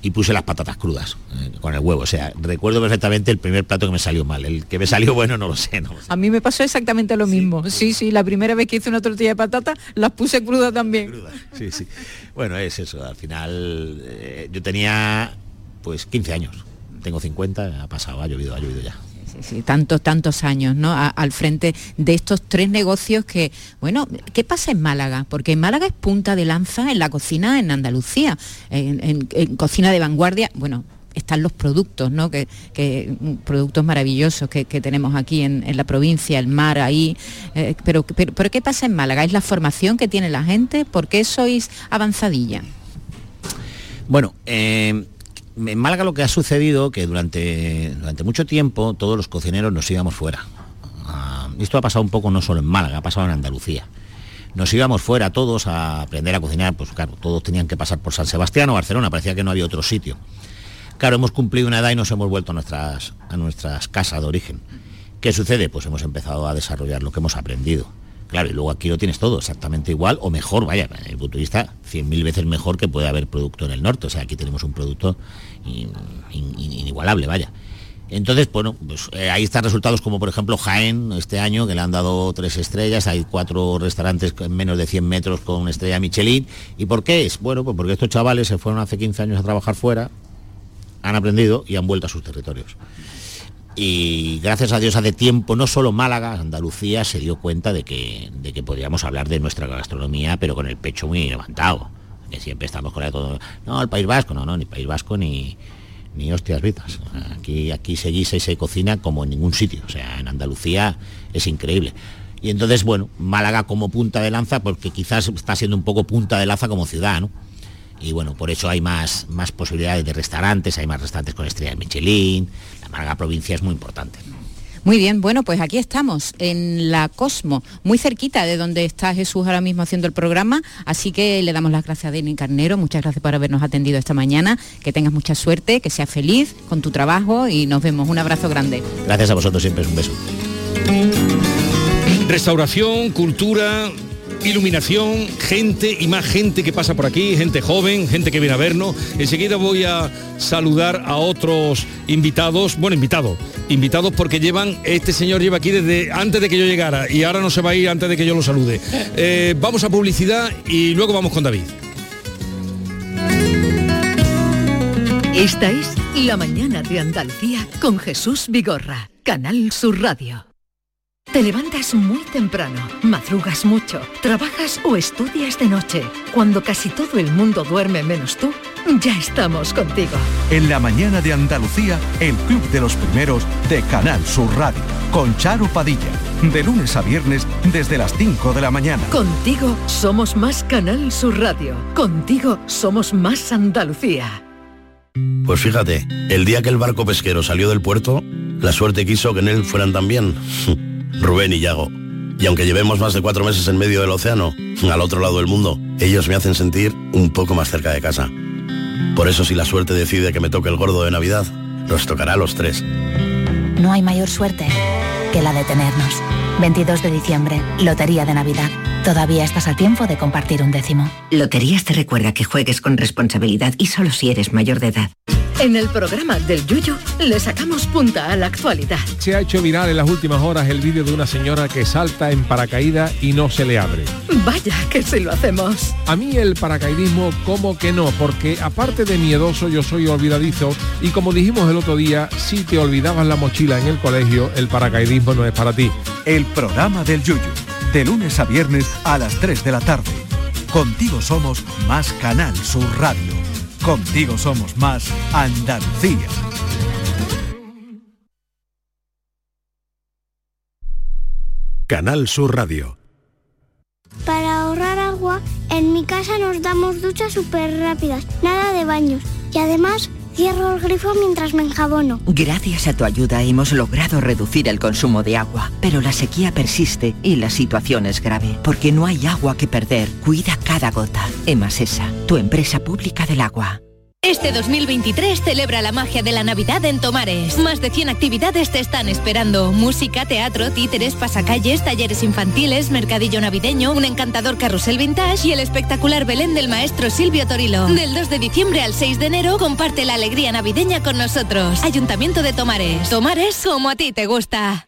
S22: y puse las patatas crudas eh, con el huevo. O sea, recuerdo perfectamente el primer plato que me salió mal. El que me salió bueno no lo sé, no lo sé.
S21: A mí me pasó exactamente lo mismo. Sí, sí, la primera vez que hice una tortilla de patata las puse crudas también.
S22: Sí, sí. Bueno, es eso. Al final yo tenía pues 15 años. Tengo 50, ha pasado, ha llovido, ha llovido ya.
S21: Tantos, tantos años, ¿no? Al frente de estos tres negocios que, bueno, ¿qué pasa en Málaga? Porque Málaga es punta de lanza en la cocina en Andalucía, en, cocina de vanguardia, bueno, están los productos, ¿no? Que, que, productos maravillosos que, que tenemos aquí en, en la provincia, el mar ahí. eh, pero, pero, pero ¿qué pasa en Málaga? ¿Es la formación que tiene la gente? ¿Por qué sois avanzadilla?
S22: Bueno, eh, en Málaga lo que ha sucedido que durante, durante mucho tiempo todos los cocineros nos íbamos fuera. Ah, esto ha pasado un poco no solo en Málaga, ha pasado en Andalucía. Nos íbamos fuera todos a aprender a cocinar, pues claro, todos tenían que pasar por San Sebastián o Barcelona, parecía que no había otro sitio. Claro, hemos cumplido una edad y nos hemos vuelto a nuestras, a nuestras casas de origen. ¿Qué sucede? Pues hemos empezado a desarrollar lo que hemos aprendido. Claro, y luego aquí lo tienes todo exactamente igual o mejor, vaya, desde el punto de vista 100.000 veces mejor que puede haber producto en el norte. O sea, aquí tenemos un producto in- in- in- inigualable, vaya. Entonces, bueno, pues eh, ahí están resultados como por ejemplo Jaén este año, que le han dado tres estrellas, hay cuatro restaurantes en menos de 100 metros con una estrella Michelin. ¿Y por qué es? Bueno, pues porque estos chavales se fueron hace 15 años a trabajar fuera, han aprendido y han vuelto a sus territorios. Y gracias a Dios hace tiempo, no solo Málaga, Andalucía se dio cuenta de que, de que podríamos hablar de nuestra gastronomía, pero con el pecho muy levantado. Que siempre estamos con la todo, no, el País Vasco, no, no, ni País Vasco ni, ni hostias vitas. Aquí, aquí se guisa y se cocina como en ningún sitio. O sea, en Andalucía es increíble. Y entonces, bueno, Málaga como punta de lanza, porque quizás está siendo un poco punta de lanza como ciudad, ¿no? Y bueno, por eso hay más, más posibilidades de restaurantes, hay más restaurantes con estrellas Michelin, la Málaga provincia es muy importante.
S21: Muy bien, bueno, pues aquí estamos, en la Cosmo, muy cerquita de donde está Jesús ahora mismo haciendo el programa, así que le damos las gracias a Denis Carnero, muchas gracias por habernos atendido esta mañana, que tengas mucha suerte, que seas feliz con tu trabajo y nos vemos. Un abrazo grande.
S22: Gracias a vosotros siempre, es un beso.
S3: Restauración, cultura, iluminación, gente y más gente que pasa por aquí, gente joven, gente que viene a vernos. Enseguida voy a saludar a otros invitados, bueno, invitados, invitados porque llevan, este señor lleva aquí desde antes de que yo llegara y ahora no se va a ir antes de que yo lo salude. (laughs) Eh, vamos a publicidad y luego vamos con David.
S2: Esta es La Mañana de Andalucía con Jesús Vigorra, Canal Sur Radio. Te levantas muy temprano, madrugas mucho, trabajas o estudias de noche. Cuando casi todo el mundo duerme menos tú, ya estamos contigo.
S12: En la mañana de Andalucía, el Club de los Primeros de Canal Sur Radio, con Charo Padilla, de lunes a viernes desde las 5 de la mañana.
S2: Contigo somos más Canal Sur Radio. Contigo somos más Andalucía.
S23: Pues fíjate, el día que el barco pesquero salió del puerto, la suerte quiso que en él fueran también Rubén y Yago. Y aunque llevemos más de cuatro meses en medio del océano, al otro lado del mundo, ellos me hacen sentir un poco más cerca de casa. Por eso si la suerte decide que me toque el gordo de Navidad, nos tocará a los tres.
S24: No hay mayor suerte que la de tenernos. 22 de diciembre, Lotería de Navidad. Todavía estás a tiempo de compartir un décimo.
S25: Loterías te recuerda que juegues con responsabilidad y solo si eres mayor de edad.
S2: En el programa del Yuyo le sacamos punta a la actualidad.
S26: Se ha hecho viral en las últimas horas el vídeo de una señora que salta en paracaídas y no se le abre.
S2: Vaya que si lo hacemos.
S26: A mí el paracaidismo como que no, porque aparte de miedoso yo soy olvidadizo y como dijimos el otro día, si te olvidabas la mochila en el colegio, el paracaidismo no es para ti.
S12: El programa del Yuyu, de lunes a viernes a las 3 de la tarde. Contigo somos más Canal Sur Radio. Contigo somos más Andalucía.
S1: Canal Sur Radio.
S27: Para ahorrar agua, en mi casa nos damos duchas súper rápidas, nada de baños. Y además, cierro el grifo mientras me enjabono.
S25: Gracias a tu ayuda hemos logrado reducir el consumo de agua, pero la sequía persiste y la situación es grave, porque no hay agua que perder. Cuida cada gota. Emasesa, tu empresa pública del agua.
S28: Este 2023 celebra la magia de la Navidad en Tomares. Más de 100 actividades te están esperando. Música, teatro, títeres, pasacalles, talleres infantiles, mercadillo navideño, un encantador carrusel vintage y el espectacular Belén del maestro Silvio Torilo. Del 2 de diciembre al 6 de enero comparte la alegría navideña con nosotros. Ayuntamiento de Tomares. Tomares como a ti te gusta.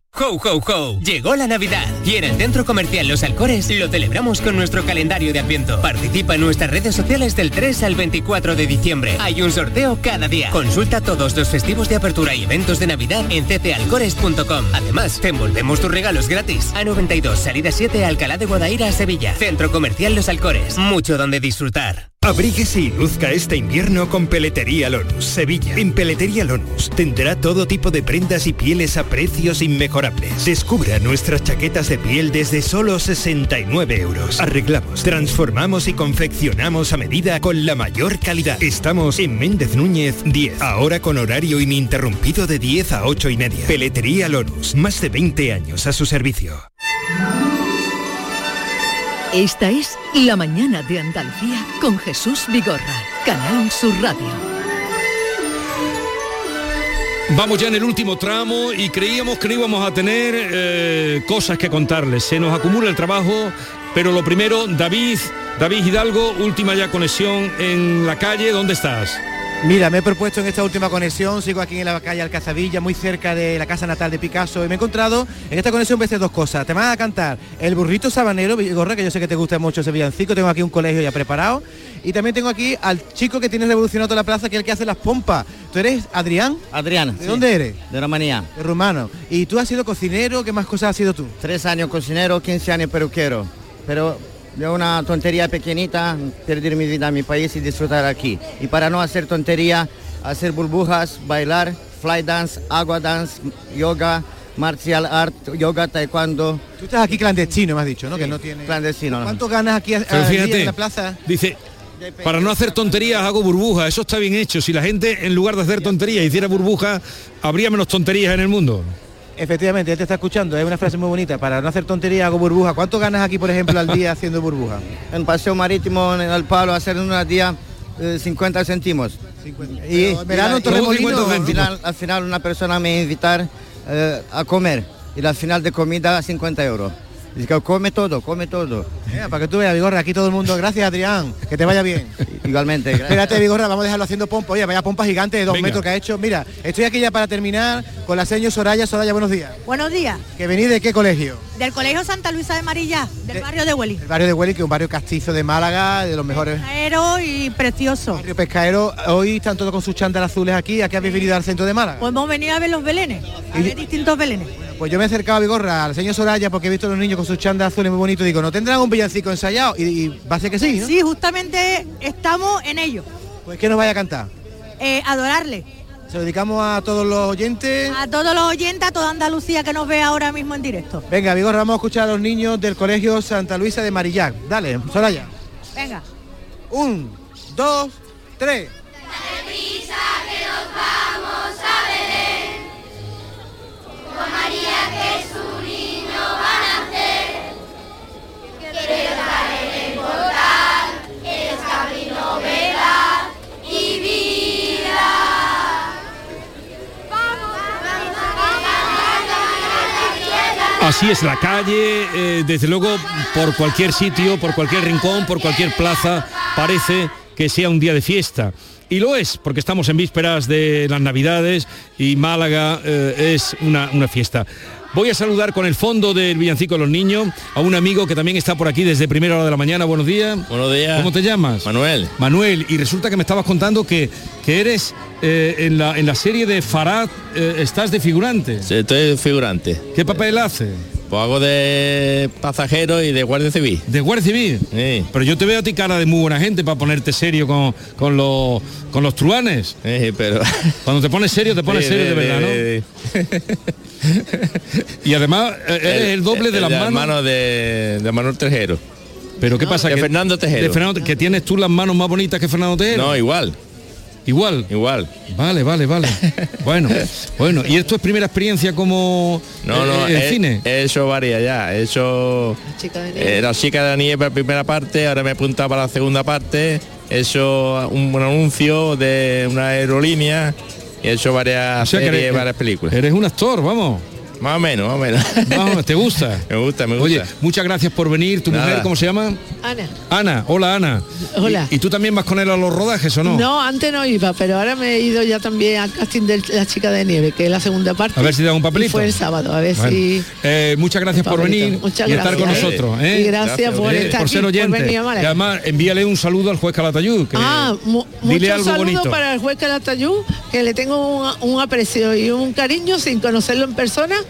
S29: ¡Ho, ho, ho! Llegó la Navidad y en el Centro Comercial Los Alcores lo celebramos con nuestro calendario de Adviento. Participa en nuestras redes sociales del 3 al 24 de diciembre. Hay un sorteo cada día. Consulta todos los festivos de apertura y eventos de Navidad en ccalcores.com. Además, te envolvemos tus regalos gratis. A92, salida 7, Alcalá de Guadaira, Sevilla. Centro Comercial Los Alcores. Mucho donde disfrutar.
S30: Abríguese y luzca este invierno con Peletería Lonus, Sevilla. En Peletería Lonus tendrá todo tipo de prendas y pieles a precios inmejorables. Descubra nuestras chaquetas de piel desde solo 69 euros. Arreglamos, transformamos y confeccionamos a medida con la mayor calidad. Estamos en Méndez Núñez 10, ahora con horario ininterrumpido de 10 a 8 y media. Peletería Lonus, más de 20 años a su servicio.
S2: Esta es La Mañana de Andalucía con Jesús Vigorra, Canal Sur Radio.
S3: Vamos ya en el último tramo y creíamos que no íbamos a tener eh, cosas que contarles. Se nos acumula el trabajo, pero lo primero, David, David Hidalgo, última ya conexión en la calle, ¿dónde estás?
S6: Mira, me he propuesto en esta última conexión, sigo aquí en la calle Alcazavilla, muy cerca de la casa natal de Picasso, y me he encontrado en esta conexión a hacer dos cosas. Te van a cantar el burrito sabanero, Gorra, que yo sé que te gusta mucho ese villancico, tengo aquí un colegio ya preparado, y también tengo aquí al chico que tiene revolucionado toda la plaza, que es el que hace las pompas. ¿Tú eres Adrián?
S31: Adrián.
S6: ¿De
S31: sí.
S6: dónde eres?
S31: De Rumanía.
S6: De rumano. ¿Y tú has sido cocinero? ¿Qué más cosas has sido tú?
S31: Tres años cocinero, 15 años peluquero. Pero de una tontería pequeñita, perder mi vida en mi país y disfrutar aquí. Y para no hacer tontería, hacer burbujas, bailar, fly dance, agua dance, yoga, martial art, yoga, taekwondo.
S6: Tú estás aquí clandestino, me has dicho, ¿no? que no tiene...
S31: Clandestino. ¿no?
S6: ¿Cuánto ganas aquí a- en la plaza?
S3: dice, para no hacer tonterías hago burbujas, eso está bien hecho. Si la gente en lugar de hacer tonterías hiciera burbujas, habría menos tonterías en el mundo.
S6: Efectivamente, él te está escuchando, es una frase muy bonita. Para no hacer tontería hago burbuja. ¿Cuánto ganas aquí, por ejemplo, al día haciendo burbuja?
S31: En paseo marítimo, en el palo, hacer en una día eh, 50 céntimos. Y,
S6: en verano,
S31: y-
S6: Torremolino,
S31: y al,
S6: 50
S31: final, al final una persona me invitar eh, a comer y al final de comida 50 euros. Dice que come todo, come todo.
S6: Eh, para que tú veas, Vigorra, aquí todo el mundo. Gracias, Adrián. Que te vaya bien. (laughs)
S31: Igualmente, gracias.
S6: Espérate, Vigorra, vamos a dejarlo haciendo pompa. Oye, vaya pompa gigante de dos
S31: Venga.
S6: metros que ha hecho. Mira, estoy aquí ya para terminar con la señora Soraya. Soraya, buenos días.
S32: Buenos días.
S6: ¿Que venís de qué colegio?
S32: Del Colegio Santa Luisa de Marilla, del barrio de Hueli.
S6: El barrio de Hueli, que es un barrio castizo de Málaga, de los mejores.
S32: Aero y precioso.
S6: Barrio pescaero. Hoy están todos con sus chándal azules aquí. ¿A qué habéis venido al centro de Málaga?
S32: Pues hemos venido a ver los belenes, a ver distintos belenes.
S6: Pues yo me he acercado a Vigorra, al señor Soraya, porque he visto a los niños con sus chándal azules muy bonitos. Digo, ¿no tendrán un villancico ensayado? Y, y va a ser que sí, ¿no?
S32: Sí, justamente estamos en ello.
S6: Pues que nos vaya a cantar.
S32: Eh, adorarle.
S6: Se lo dedicamos a todos los oyentes.
S32: A todos los oyentes, a toda Andalucía que nos ve ahora mismo en directo.
S6: Venga, Vigorra, vamos a escuchar a los niños del colegio Santa Luisa de Marillac. Dale, Soraya.
S32: Venga.
S6: Un, dos, tres.
S3: Así es la calle, eh, desde luego por cualquier sitio, por cualquier rincón, por cualquier plaza, parece que sea un día de fiesta. Y lo es, porque estamos en vísperas de las Navidades y Málaga eh, es una fiesta. Voy a saludar con el fondo del Villancico de los Niños a un amigo que también está por aquí desde primera hora de la mañana. Buenos días.
S33: Buenos días.
S3: ¿Cómo te llamas?
S33: Manuel.
S3: Manuel, y resulta que me estabas contando que, que eres eh, en, la, en la serie de Farad, eh, estás de figurante.
S33: Sí, estoy de figurante.
S3: ¿Qué papel hace?
S33: Pues hago de pasajero y de guardia civil.
S3: ¿De guardia civil?
S33: Sí.
S3: Pero yo te veo a ti cara de muy buena gente para ponerte serio con, con, los, con los truanes.
S33: Sí, pero...
S3: Cuando te pones serio, te pones
S33: Sí,
S3: serio de, verdad, ¿no? (laughs) y además eh, eres el, doble de
S33: el
S3: las manos.
S33: hermano de, de Manuel Tejero.
S3: Pero ¿qué pasa?
S33: De
S3: que-
S33: Fernando Tejero.
S3: de Fernando- que tienes tú las manos más bonitas que Fernando Tejero.
S33: No, igual.
S3: Igual.
S33: Igual.
S3: Vale, vale, vale. (laughs) bueno, bueno. ¿Y esto es primera experiencia como
S33: No,
S3: eh,
S33: no,
S3: en
S33: he,
S3: cine?
S33: he hecho varias ya. He hecho eh, La chica de la nieve la primera parte, ahora me he apuntado para la segunda parte. He hecho un, un anuncio de una aerolínea y he hecho varias
S3: O sea
S33: series,
S3: eres-
S33: varias películas.
S3: Eres un actor, vamos.
S33: Más o menos, más o menos.
S3: Vamos, (laughs) ¿te gusta?
S33: me gusta, me gusta.
S3: Oye, muchas gracias por venir. ¿Tu
S33: Nada.
S3: mujer cómo se llama?
S34: Ana.
S3: Ana. Hola, Ana.
S34: Hola.
S3: ¿Y, y tú también vas con él a los rodajes o no?
S34: No, antes no iba, pero ahora me he ido ya también al casting de la chica de nieve, que es la segunda parte.
S3: A ver si te da un papelito.
S34: Y fue el sábado, a ver
S3: Bueno,
S34: si.
S3: eh, muchas gracias por venir
S34: Muchas
S3: y estar con
S34: gracias, ¿eh?
S3: nosotros. ¿eh?
S34: Y gracias por estar
S3: por
S34: aquí,
S3: ser
S34: por
S3: oyente.
S34: venir a
S3: y además, envíale un saludo al juez Calatayud. que-
S34: Ah, mu-
S3: dile algo bonito.
S34: para el juez Calatayud, que le tengo un, un aprecio y un cariño sin conocerlo en persona.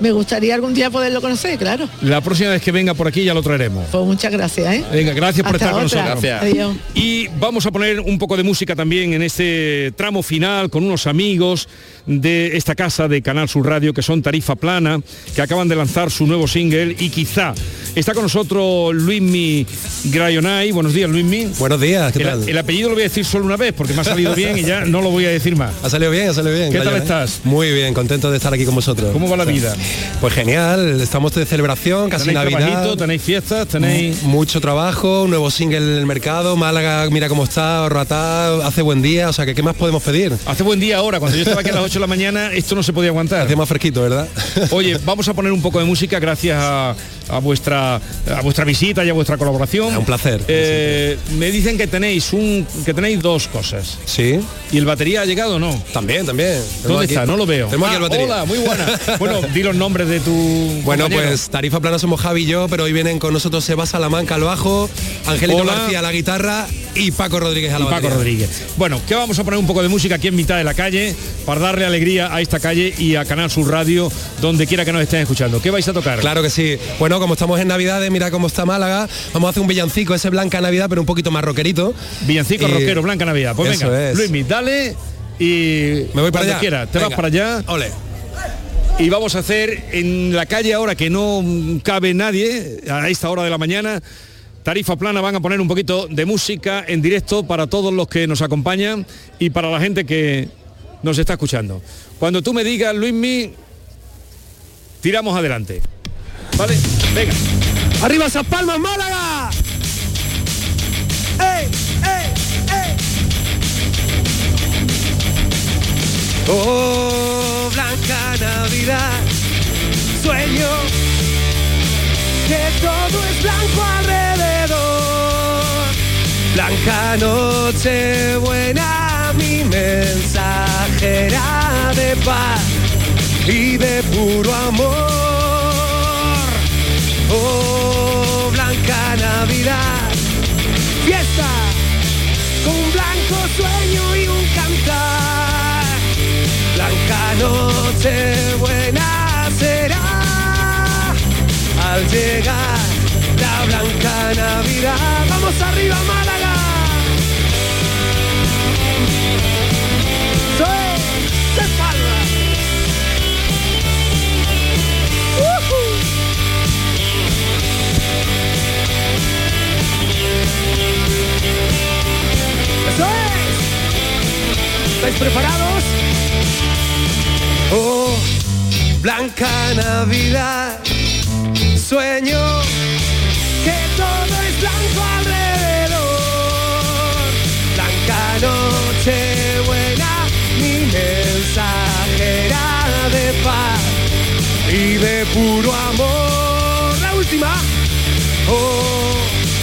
S34: Me gustaría algún día poderlo conocer, claro.
S3: La próxima vez que venga por aquí ya lo traeremos.
S34: Pues muchas gracias, ¿eh?
S3: Venga, gracias por
S34: Hasta
S3: estar con nosotros.
S34: Gracias. Adiós.
S3: Y vamos a poner un poco de música también en este tramo final con unos amigos de esta casa de Canal Sur Radio que son Tarifa Plana, que acaban de lanzar su nuevo single y quizá está con nosotros Luismi Grayonay. Buenos días, Luismi.
S35: Buenos días, ¿qué
S3: el,
S35: tal?
S3: el apellido lo voy a decir solo una vez porque me ha salido bien y ya no lo voy a decir más. (laughs)
S35: Ha salido bien, ha salido bien.
S3: ¿Qué tal estás?
S35: Muy bien, contento de estar aquí con vosotros.
S3: ¿Cómo va la vida?
S35: Pues genial, estamos de celebración, casi
S3: ¿Tenéis
S35: Navidad.
S3: tenéis fiestas, tenéis...
S35: Mucho trabajo, un nuevo single en el mercado, Málaga, mira cómo está, Ratá, hace buen día, o sea que ¿qué más podemos pedir?
S3: Hace buen día ahora, cuando yo estaba aquí a las 8 de la mañana, esto no se podía aguantar.
S35: Hace más fresquito, ¿verdad?
S3: Oye, vamos a poner un poco de música gracias a, a vuestra a vuestra visita y a vuestra colaboración.
S35: Un placer.
S3: Eh, me dicen que tenéis un que tenéis dos cosas.
S35: Sí.
S3: ¿Y el batería ha llegado o no?
S35: También, también.
S3: ¿Dónde
S35: aquí-
S3: está? No lo veo. Ah,
S35: el
S3: hola, muy buena. (laughs) Bueno, di los nombres de tu
S35: Bueno,
S3: compañero.
S35: pues Tarifa Plana somos Javi y yo, pero hoy vienen con nosotros Seba Salamanca al bajo, Angelito
S3: Hola.
S35: García a la guitarra y Paco Rodríguez a la
S3: y Paco. Rodríguez. Bueno, que vamos a poner un poco de música aquí en mitad de la calle para darle alegría a esta calle y a Canal Sur Radio, donde quiera que nos estén escuchando. ¿Qué vais a tocar?
S35: Claro que sí. Bueno, como estamos en Navidades, mira cómo está Málaga, vamos a hacer un villancico, ese Blanca Navidad, pero un poquito más rockerito.
S3: Villancico
S35: Y-
S3: rockero, Blanca Navidad. Pues venga,
S35: es.
S3: Luismi, dale y
S35: Me voy para allá.
S3: quiera, te vas para allá.
S35: Ole.
S3: Y vamos a hacer en la calle ahora que no cabe nadie a esta hora de la mañana. Tarifa plana van a poner un poquito de música en directo para todos los que nos acompañan y para la gente que nos está escuchando. Cuando tú me digas, Luismi, tiramos adelante. ¿Vale? Venga.
S35: ¡Arriba esas palmas, Málaga! ¡Ey, ey, ey! Oh, blanca Navidad, sueño que todo es blanco alrededor. Blanca noche buena, mi mensajera de paz y de puro amor. Oh, blanca Navidad, fiesta con un blanco sueño y un cantar. Blanca noche buena será al llegar la blanca Navidad. Vamos arriba, Málaga. ¿Estáis preparados? Oh, blanca Navidad, sueño que todo es blanco alrededor. Blanca noche buena, mi mensajera de paz y de puro amor. última. Oh,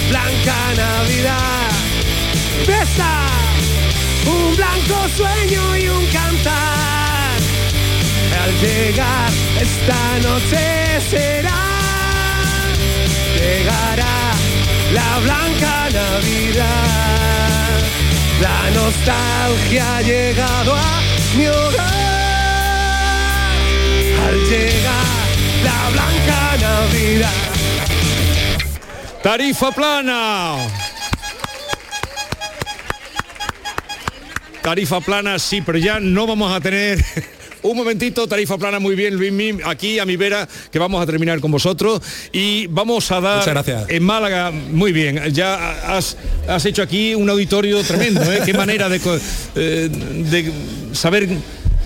S35: blanca Navidad. Besa un blanco sueño y un cantar. Al llegar esta noche será, llegará la blanca Navidad. La nostalgia ha llegado a mi hogar. Al llegar la blanca Navidad.
S3: Tarifa plana. Tarifa plana, sí, pero ya no vamos a tener... (laughs) Un momentito, tarifa plana, muy bien, Luis Mim, aquí a mi vera, que vamos a terminar con vosotros. Y vamos a dar...
S35: Muchas gracias.
S3: En Málaga, muy bien, ya has, has hecho aquí un auditorio tremendo, ¿eh? Qué manera de, eh, de saber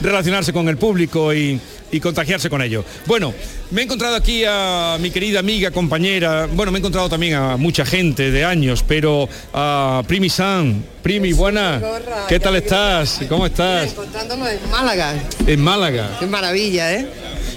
S3: relacionarse con el público y, y contagiarse con ello. Bueno, me he encontrado aquí a mi querida amiga, compañera, bueno, me he encontrado también a mucha gente de años, pero a Primi San, Primi, buena, ¿qué tal estás? ¿Cómo estás?
S36: Encontrándonos en Málaga.
S3: En Málaga,
S36: Qué maravilla, ¿eh?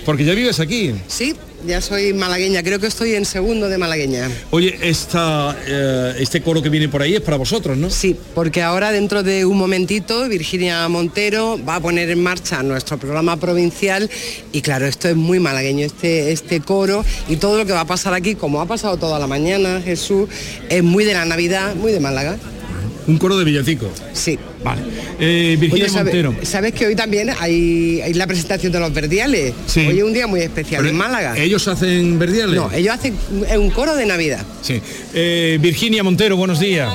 S3: porque ya vives aquí.
S36: Sí, ya soy malagueña. Creo que estoy en segundo de malagueña.
S3: Oye, esta, eh, este coro que viene por ahí es para vosotros, ¿no?
S36: Sí, porque ahora dentro de un momentito Virginia Montero va a poner en marcha nuestro programa provincial y claro, esto es muy malagueño, este, este coro y todo lo que va a pasar aquí, como ha pasado toda la mañana, Jesús, es muy de la Navidad, muy de Málaga.
S3: Un coro de villancico.
S36: Sí.
S3: Vale. Eh, Virginia
S36: Oye, ¿sabe-
S3: Montero.
S36: ¿Sabes que hoy también hay, hay la presentación de los verdiales?
S3: Sí.
S36: Hoy es un día muy especial
S3: Pero,
S36: en Málaga.
S3: ¿Ellos hacen verdiales?
S36: No, ellos hacen un coro de Navidad.
S3: Sí. Eh, Virginia Montero, buenos días.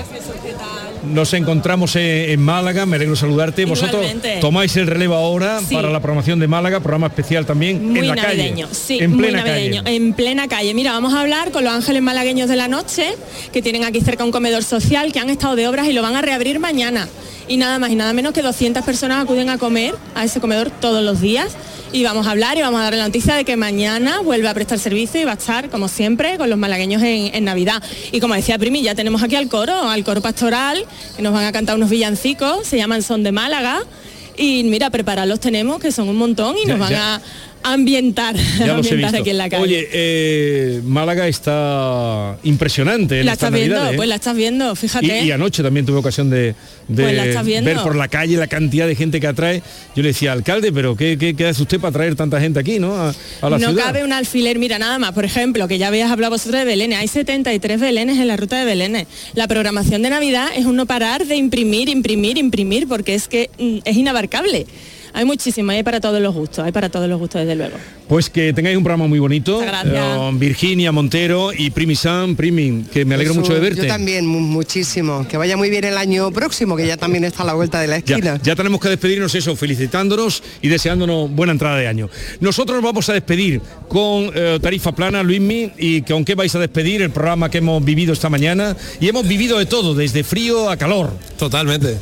S3: Nos encontramos en, en Málaga, me alegro saludarte. Vosotros tomáis el relevo ahora
S37: Sí.
S3: para la programación de Málaga, programa especial también
S37: Muy
S3: en la
S37: navideño,
S3: calle.
S37: sí,
S3: en
S37: muy
S3: plena
S37: navideño,
S3: calle.
S37: en plena calle. Mira, vamos a hablar con los ángeles malagueños de la noche, que tienen aquí cerca un comedor social, que han estado de obras y lo van a reabrir mañana. Y nada más y nada menos que 200 personas acuden a comer a ese comedor todos los días. Y vamos a hablar y vamos a dar la noticia de que mañana vuelve a prestar servicio y va a estar, como siempre, con los malagueños en, en Navidad. Y como decía Primi, ya tenemos aquí al coro, al coro pastoral, que nos van a cantar unos villancicos, se llaman Son de Málaga. Y mira, prepararlos tenemos, que son un montón, y
S3: Ya,
S37: nos van
S3: ya.
S37: a ambientar, ambientar aquí en la calle.
S3: Oye, eh, Málaga está impresionante en
S37: la estás viendo,
S3: ¿eh?
S37: pues la estás viendo, fíjate.
S3: Y, y anoche también tuve ocasión de, de
S37: Pues
S3: ver por la calle la cantidad de gente que atrae. Yo le decía, alcalde, pero ¿qué, qué, qué hace usted para traer tanta gente aquí, no? A, a la
S37: no
S3: ciudad.
S37: cabe un alfiler, mira nada más, por ejemplo, que ya habías hablado vosotros de Belén, hay 73 Belenes en la ruta de Belén. La programación de Navidad es un no parar de imprimir, imprimir, imprimir, porque es que mm, es inabarcable. Hay muchísimo, hay para todos los gustos, hay para todos los gustos desde luego.
S3: Pues que tengáis un programa muy bonito.
S37: Gracias.
S3: Eh, Virginia Montero y Primi Sam, Primi, que me alegro
S36: Eso,
S3: mucho de verte.
S36: Yo también, mu- muchísimo. Que vaya muy bien el año próximo, que ya también está a la vuelta de la
S3: Ya,
S36: esquina.
S3: ya tenemos que despedirnos eso, felicitándonos y deseándonos buena entrada de año. Nosotros nos vamos a despedir con eh, tarifa plana, Luismi, y con qué vais a despedir el programa que hemos vivido esta mañana. Y hemos vivido de todo, desde frío a calor.
S35: Totalmente.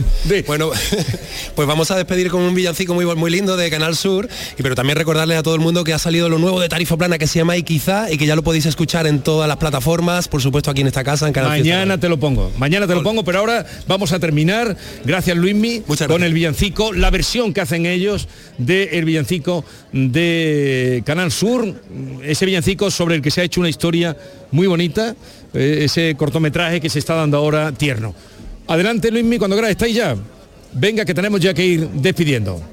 S35: Bueno, (laughs) pues vamos a despedir con un villancico muy, muy lindo de Canal Sur, y pero también recordarles a todo el mundo que ha salido lo nuevo de Tarifa Plana que se llama Y quizá y que ya lo podéis escuchar en todas las plataformas, por supuesto aquí en esta casa, en Canal
S3: Mañana te lo pongo, mañana te lo pongo, pero ahora vamos a terminar, gracias Luismi, con el villancico, la versión que hacen ellos del villancico de Canal Sur, ese villancico sobre el que se ha hecho una historia muy bonita, eh, ese cortometraje que se está dando ahora tierno. Adelante Luismi, cuando quieras, ¿estáis ya? Venga, que tenemos ya que ir despidiendo.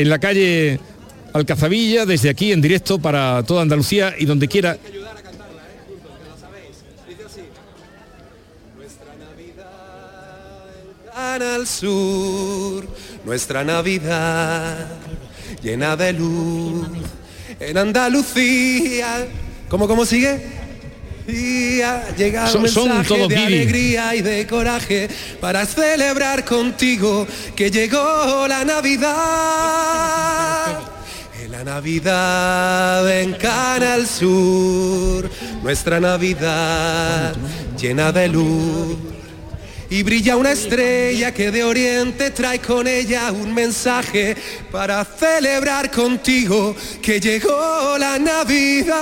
S3: En la calle Alcazabilla, desde aquí en directo para toda Andalucía y donde quiera
S35: Canal Sur, nuestra Navidad llena de luz en Andalucía. ¿Cómo, cómo sigue? Y ha llegado
S3: Son-
S35: un
S3: son
S35: mensaje
S3: todos
S35: de
S3: guiri.
S35: alegría y de coraje para celebrar contigo que llegó la Navidad. En la Navidad en Canal Sur, nuestra Navidad llena de luz. Y brilla una estrella que de oriente trae con ella un mensaje para celebrar contigo que llegó la Navidad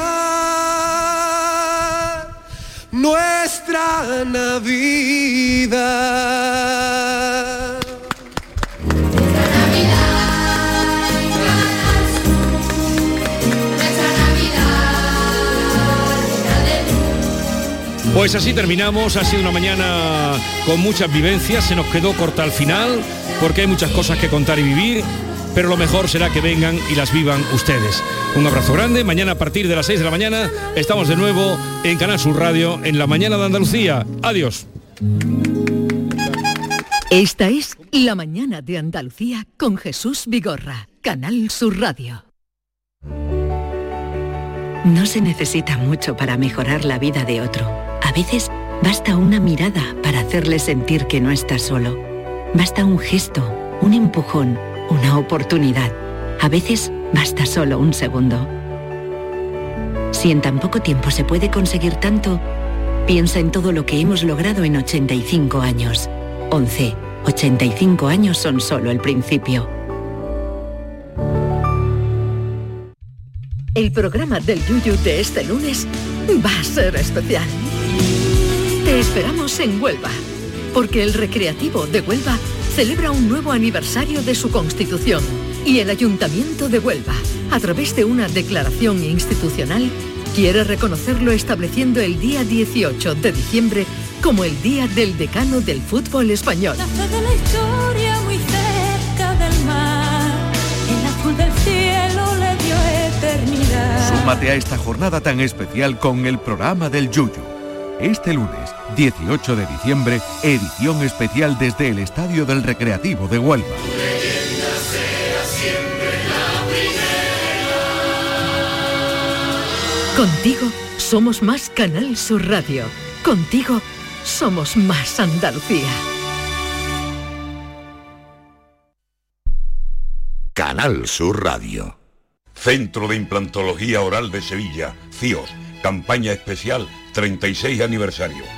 S35: nuestra Navidad.
S3: Pues así terminamos, ha sido una mañana con muchas vivencias, se nos quedó corta al final porque hay muchas cosas que contar y vivir, pero lo mejor será que vengan y las vivan ustedes. Un abrazo grande, mañana a partir de las 6 de la mañana estamos de nuevo en Canal Sur Radio, en la mañana de Andalucía. Adiós.
S2: Esta es La mañana de Andalucía con Jesús Vigorra, Canal Sur Radio.
S18: No se necesita mucho para mejorar la vida de otro. A veces basta una mirada para hacerle sentir que no está solo. Basta un gesto, un empujón, una oportunidad. A veces basta solo un segundo. Si en tan poco tiempo se puede conseguir tanto, piensa en todo lo que hemos logrado en 85 años. 11. 85 años son solo el principio.
S2: El programa del Yuyu de este lunes va a ser especial. Te esperamos en Huelva, porque el Recreativo de Huelva celebra un nuevo aniversario de su constitución y el Ayuntamiento de Huelva, a través de una declaración institucional, quiere reconocerlo estableciendo el día 18 de diciembre como el Día del Decano del Fútbol Español.
S38: de la historia muy cerca del mar, el azul del cielo le dio eternidad.
S12: Súmate a esta jornada tan especial con el programa del Yuyu. Este lunes, 18 de diciembre, edición especial desde el Estadio del Recreativo de Huelva.
S2: Contigo somos más Canal Sur Radio. Contigo somos más Andalucía.
S39: Canal Sur Radio.
S40: Centro de Implantología Oral de Sevilla, CIOS, campaña especial 36 aniversario.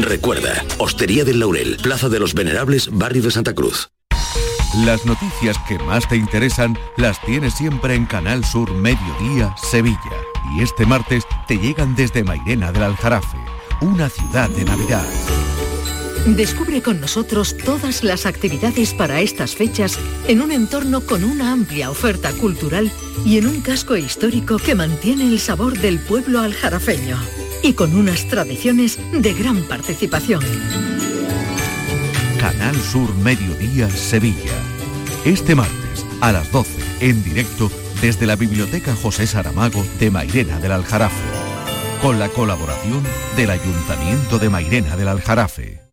S39: Recuerda, Hostería del Laurel, Plaza de los Venerables, Barrio de Santa Cruz.
S12: Las noticias que más te interesan las tienes siempre en Canal Sur Mediodía, Sevilla. Y este martes te llegan desde Mairena del Aljarafe, una ciudad de Navidad.
S2: Descubre con nosotros todas las actividades para estas fechas en un entorno con una amplia oferta cultural y en un casco histórico que mantiene el sabor del pueblo aljarafeño y con unas tradiciones de gran participación.
S12: Canal Sur Mediodía, Sevilla. Este martes a las 12, en directo desde la Biblioteca José Saramago de Mairena del Aljarafe, con la colaboración del Ayuntamiento de Mairena del Aljarafe.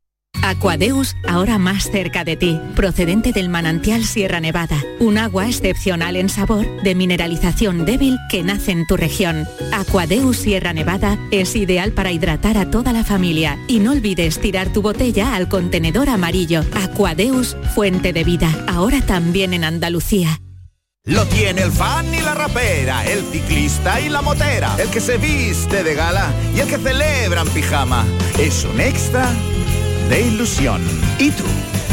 S18: Aquadeus, ahora más cerca de ti, procedente del manantial Sierra Nevada, un agua excepcional en sabor, de mineralización débil que nace en tu región. Aquadeus Sierra Nevada es ideal para hidratar a toda la familia y no olvides tirar tu botella al contenedor amarillo. Aquadeus, fuente de vida, ahora también en Andalucía.
S41: Lo tiene el fan y la rapera, el ciclista y la motera, el que se viste de gala y el que celebra en pijama. Es un extra de ilusión.
S42: ¿Y tú?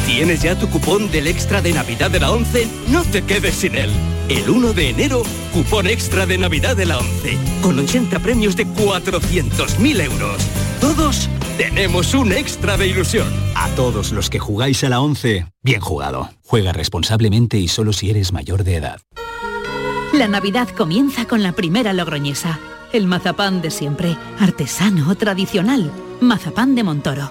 S42: ¿Tienes ya tu cupón del extra de Navidad de la 11? No te quedes sin él. El 1 de enero, cupón extra de Navidad de la 11, con 80 premios de 400.000 euros. Todos tenemos un extra de ilusión.
S43: A todos los que jugáis a la 11, bien jugado. Juega responsablemente y solo si eres mayor de edad.
S18: La Navidad comienza con la primera logroñesa. El mazapán de siempre, artesano, tradicional. Mazapán de Montoro,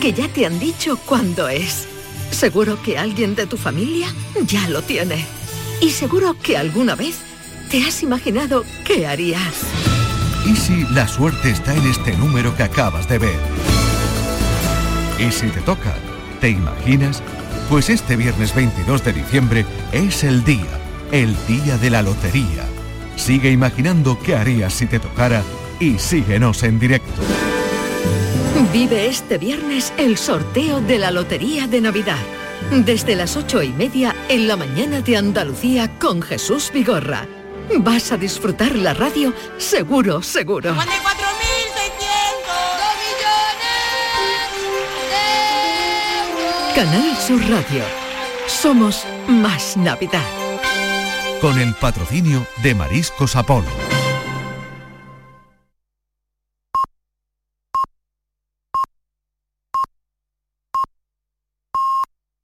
S2: Que ya te han dicho cuándo es. Seguro que alguien de tu familia ya lo tiene. Y seguro que alguna vez te has imaginado qué harías.
S12: ¿Y si la suerte está en este número que acabas de ver? ¿Y si te toca? ¿Te imaginas? Pues este viernes 22 de diciembre es el día, el día de la lotería. Sigue imaginando qué harías si te tocara y síguenos en directo.
S2: Vive este viernes el sorteo de la Lotería de Navidad. Desde las ocho y media en la mañana de Andalucía con Jesús Vigorra. Vas a disfrutar la radio seguro, seguro. Canal Sur Radio. Somos más Navidad.
S12: Con el patrocinio de Mariscos Apolo.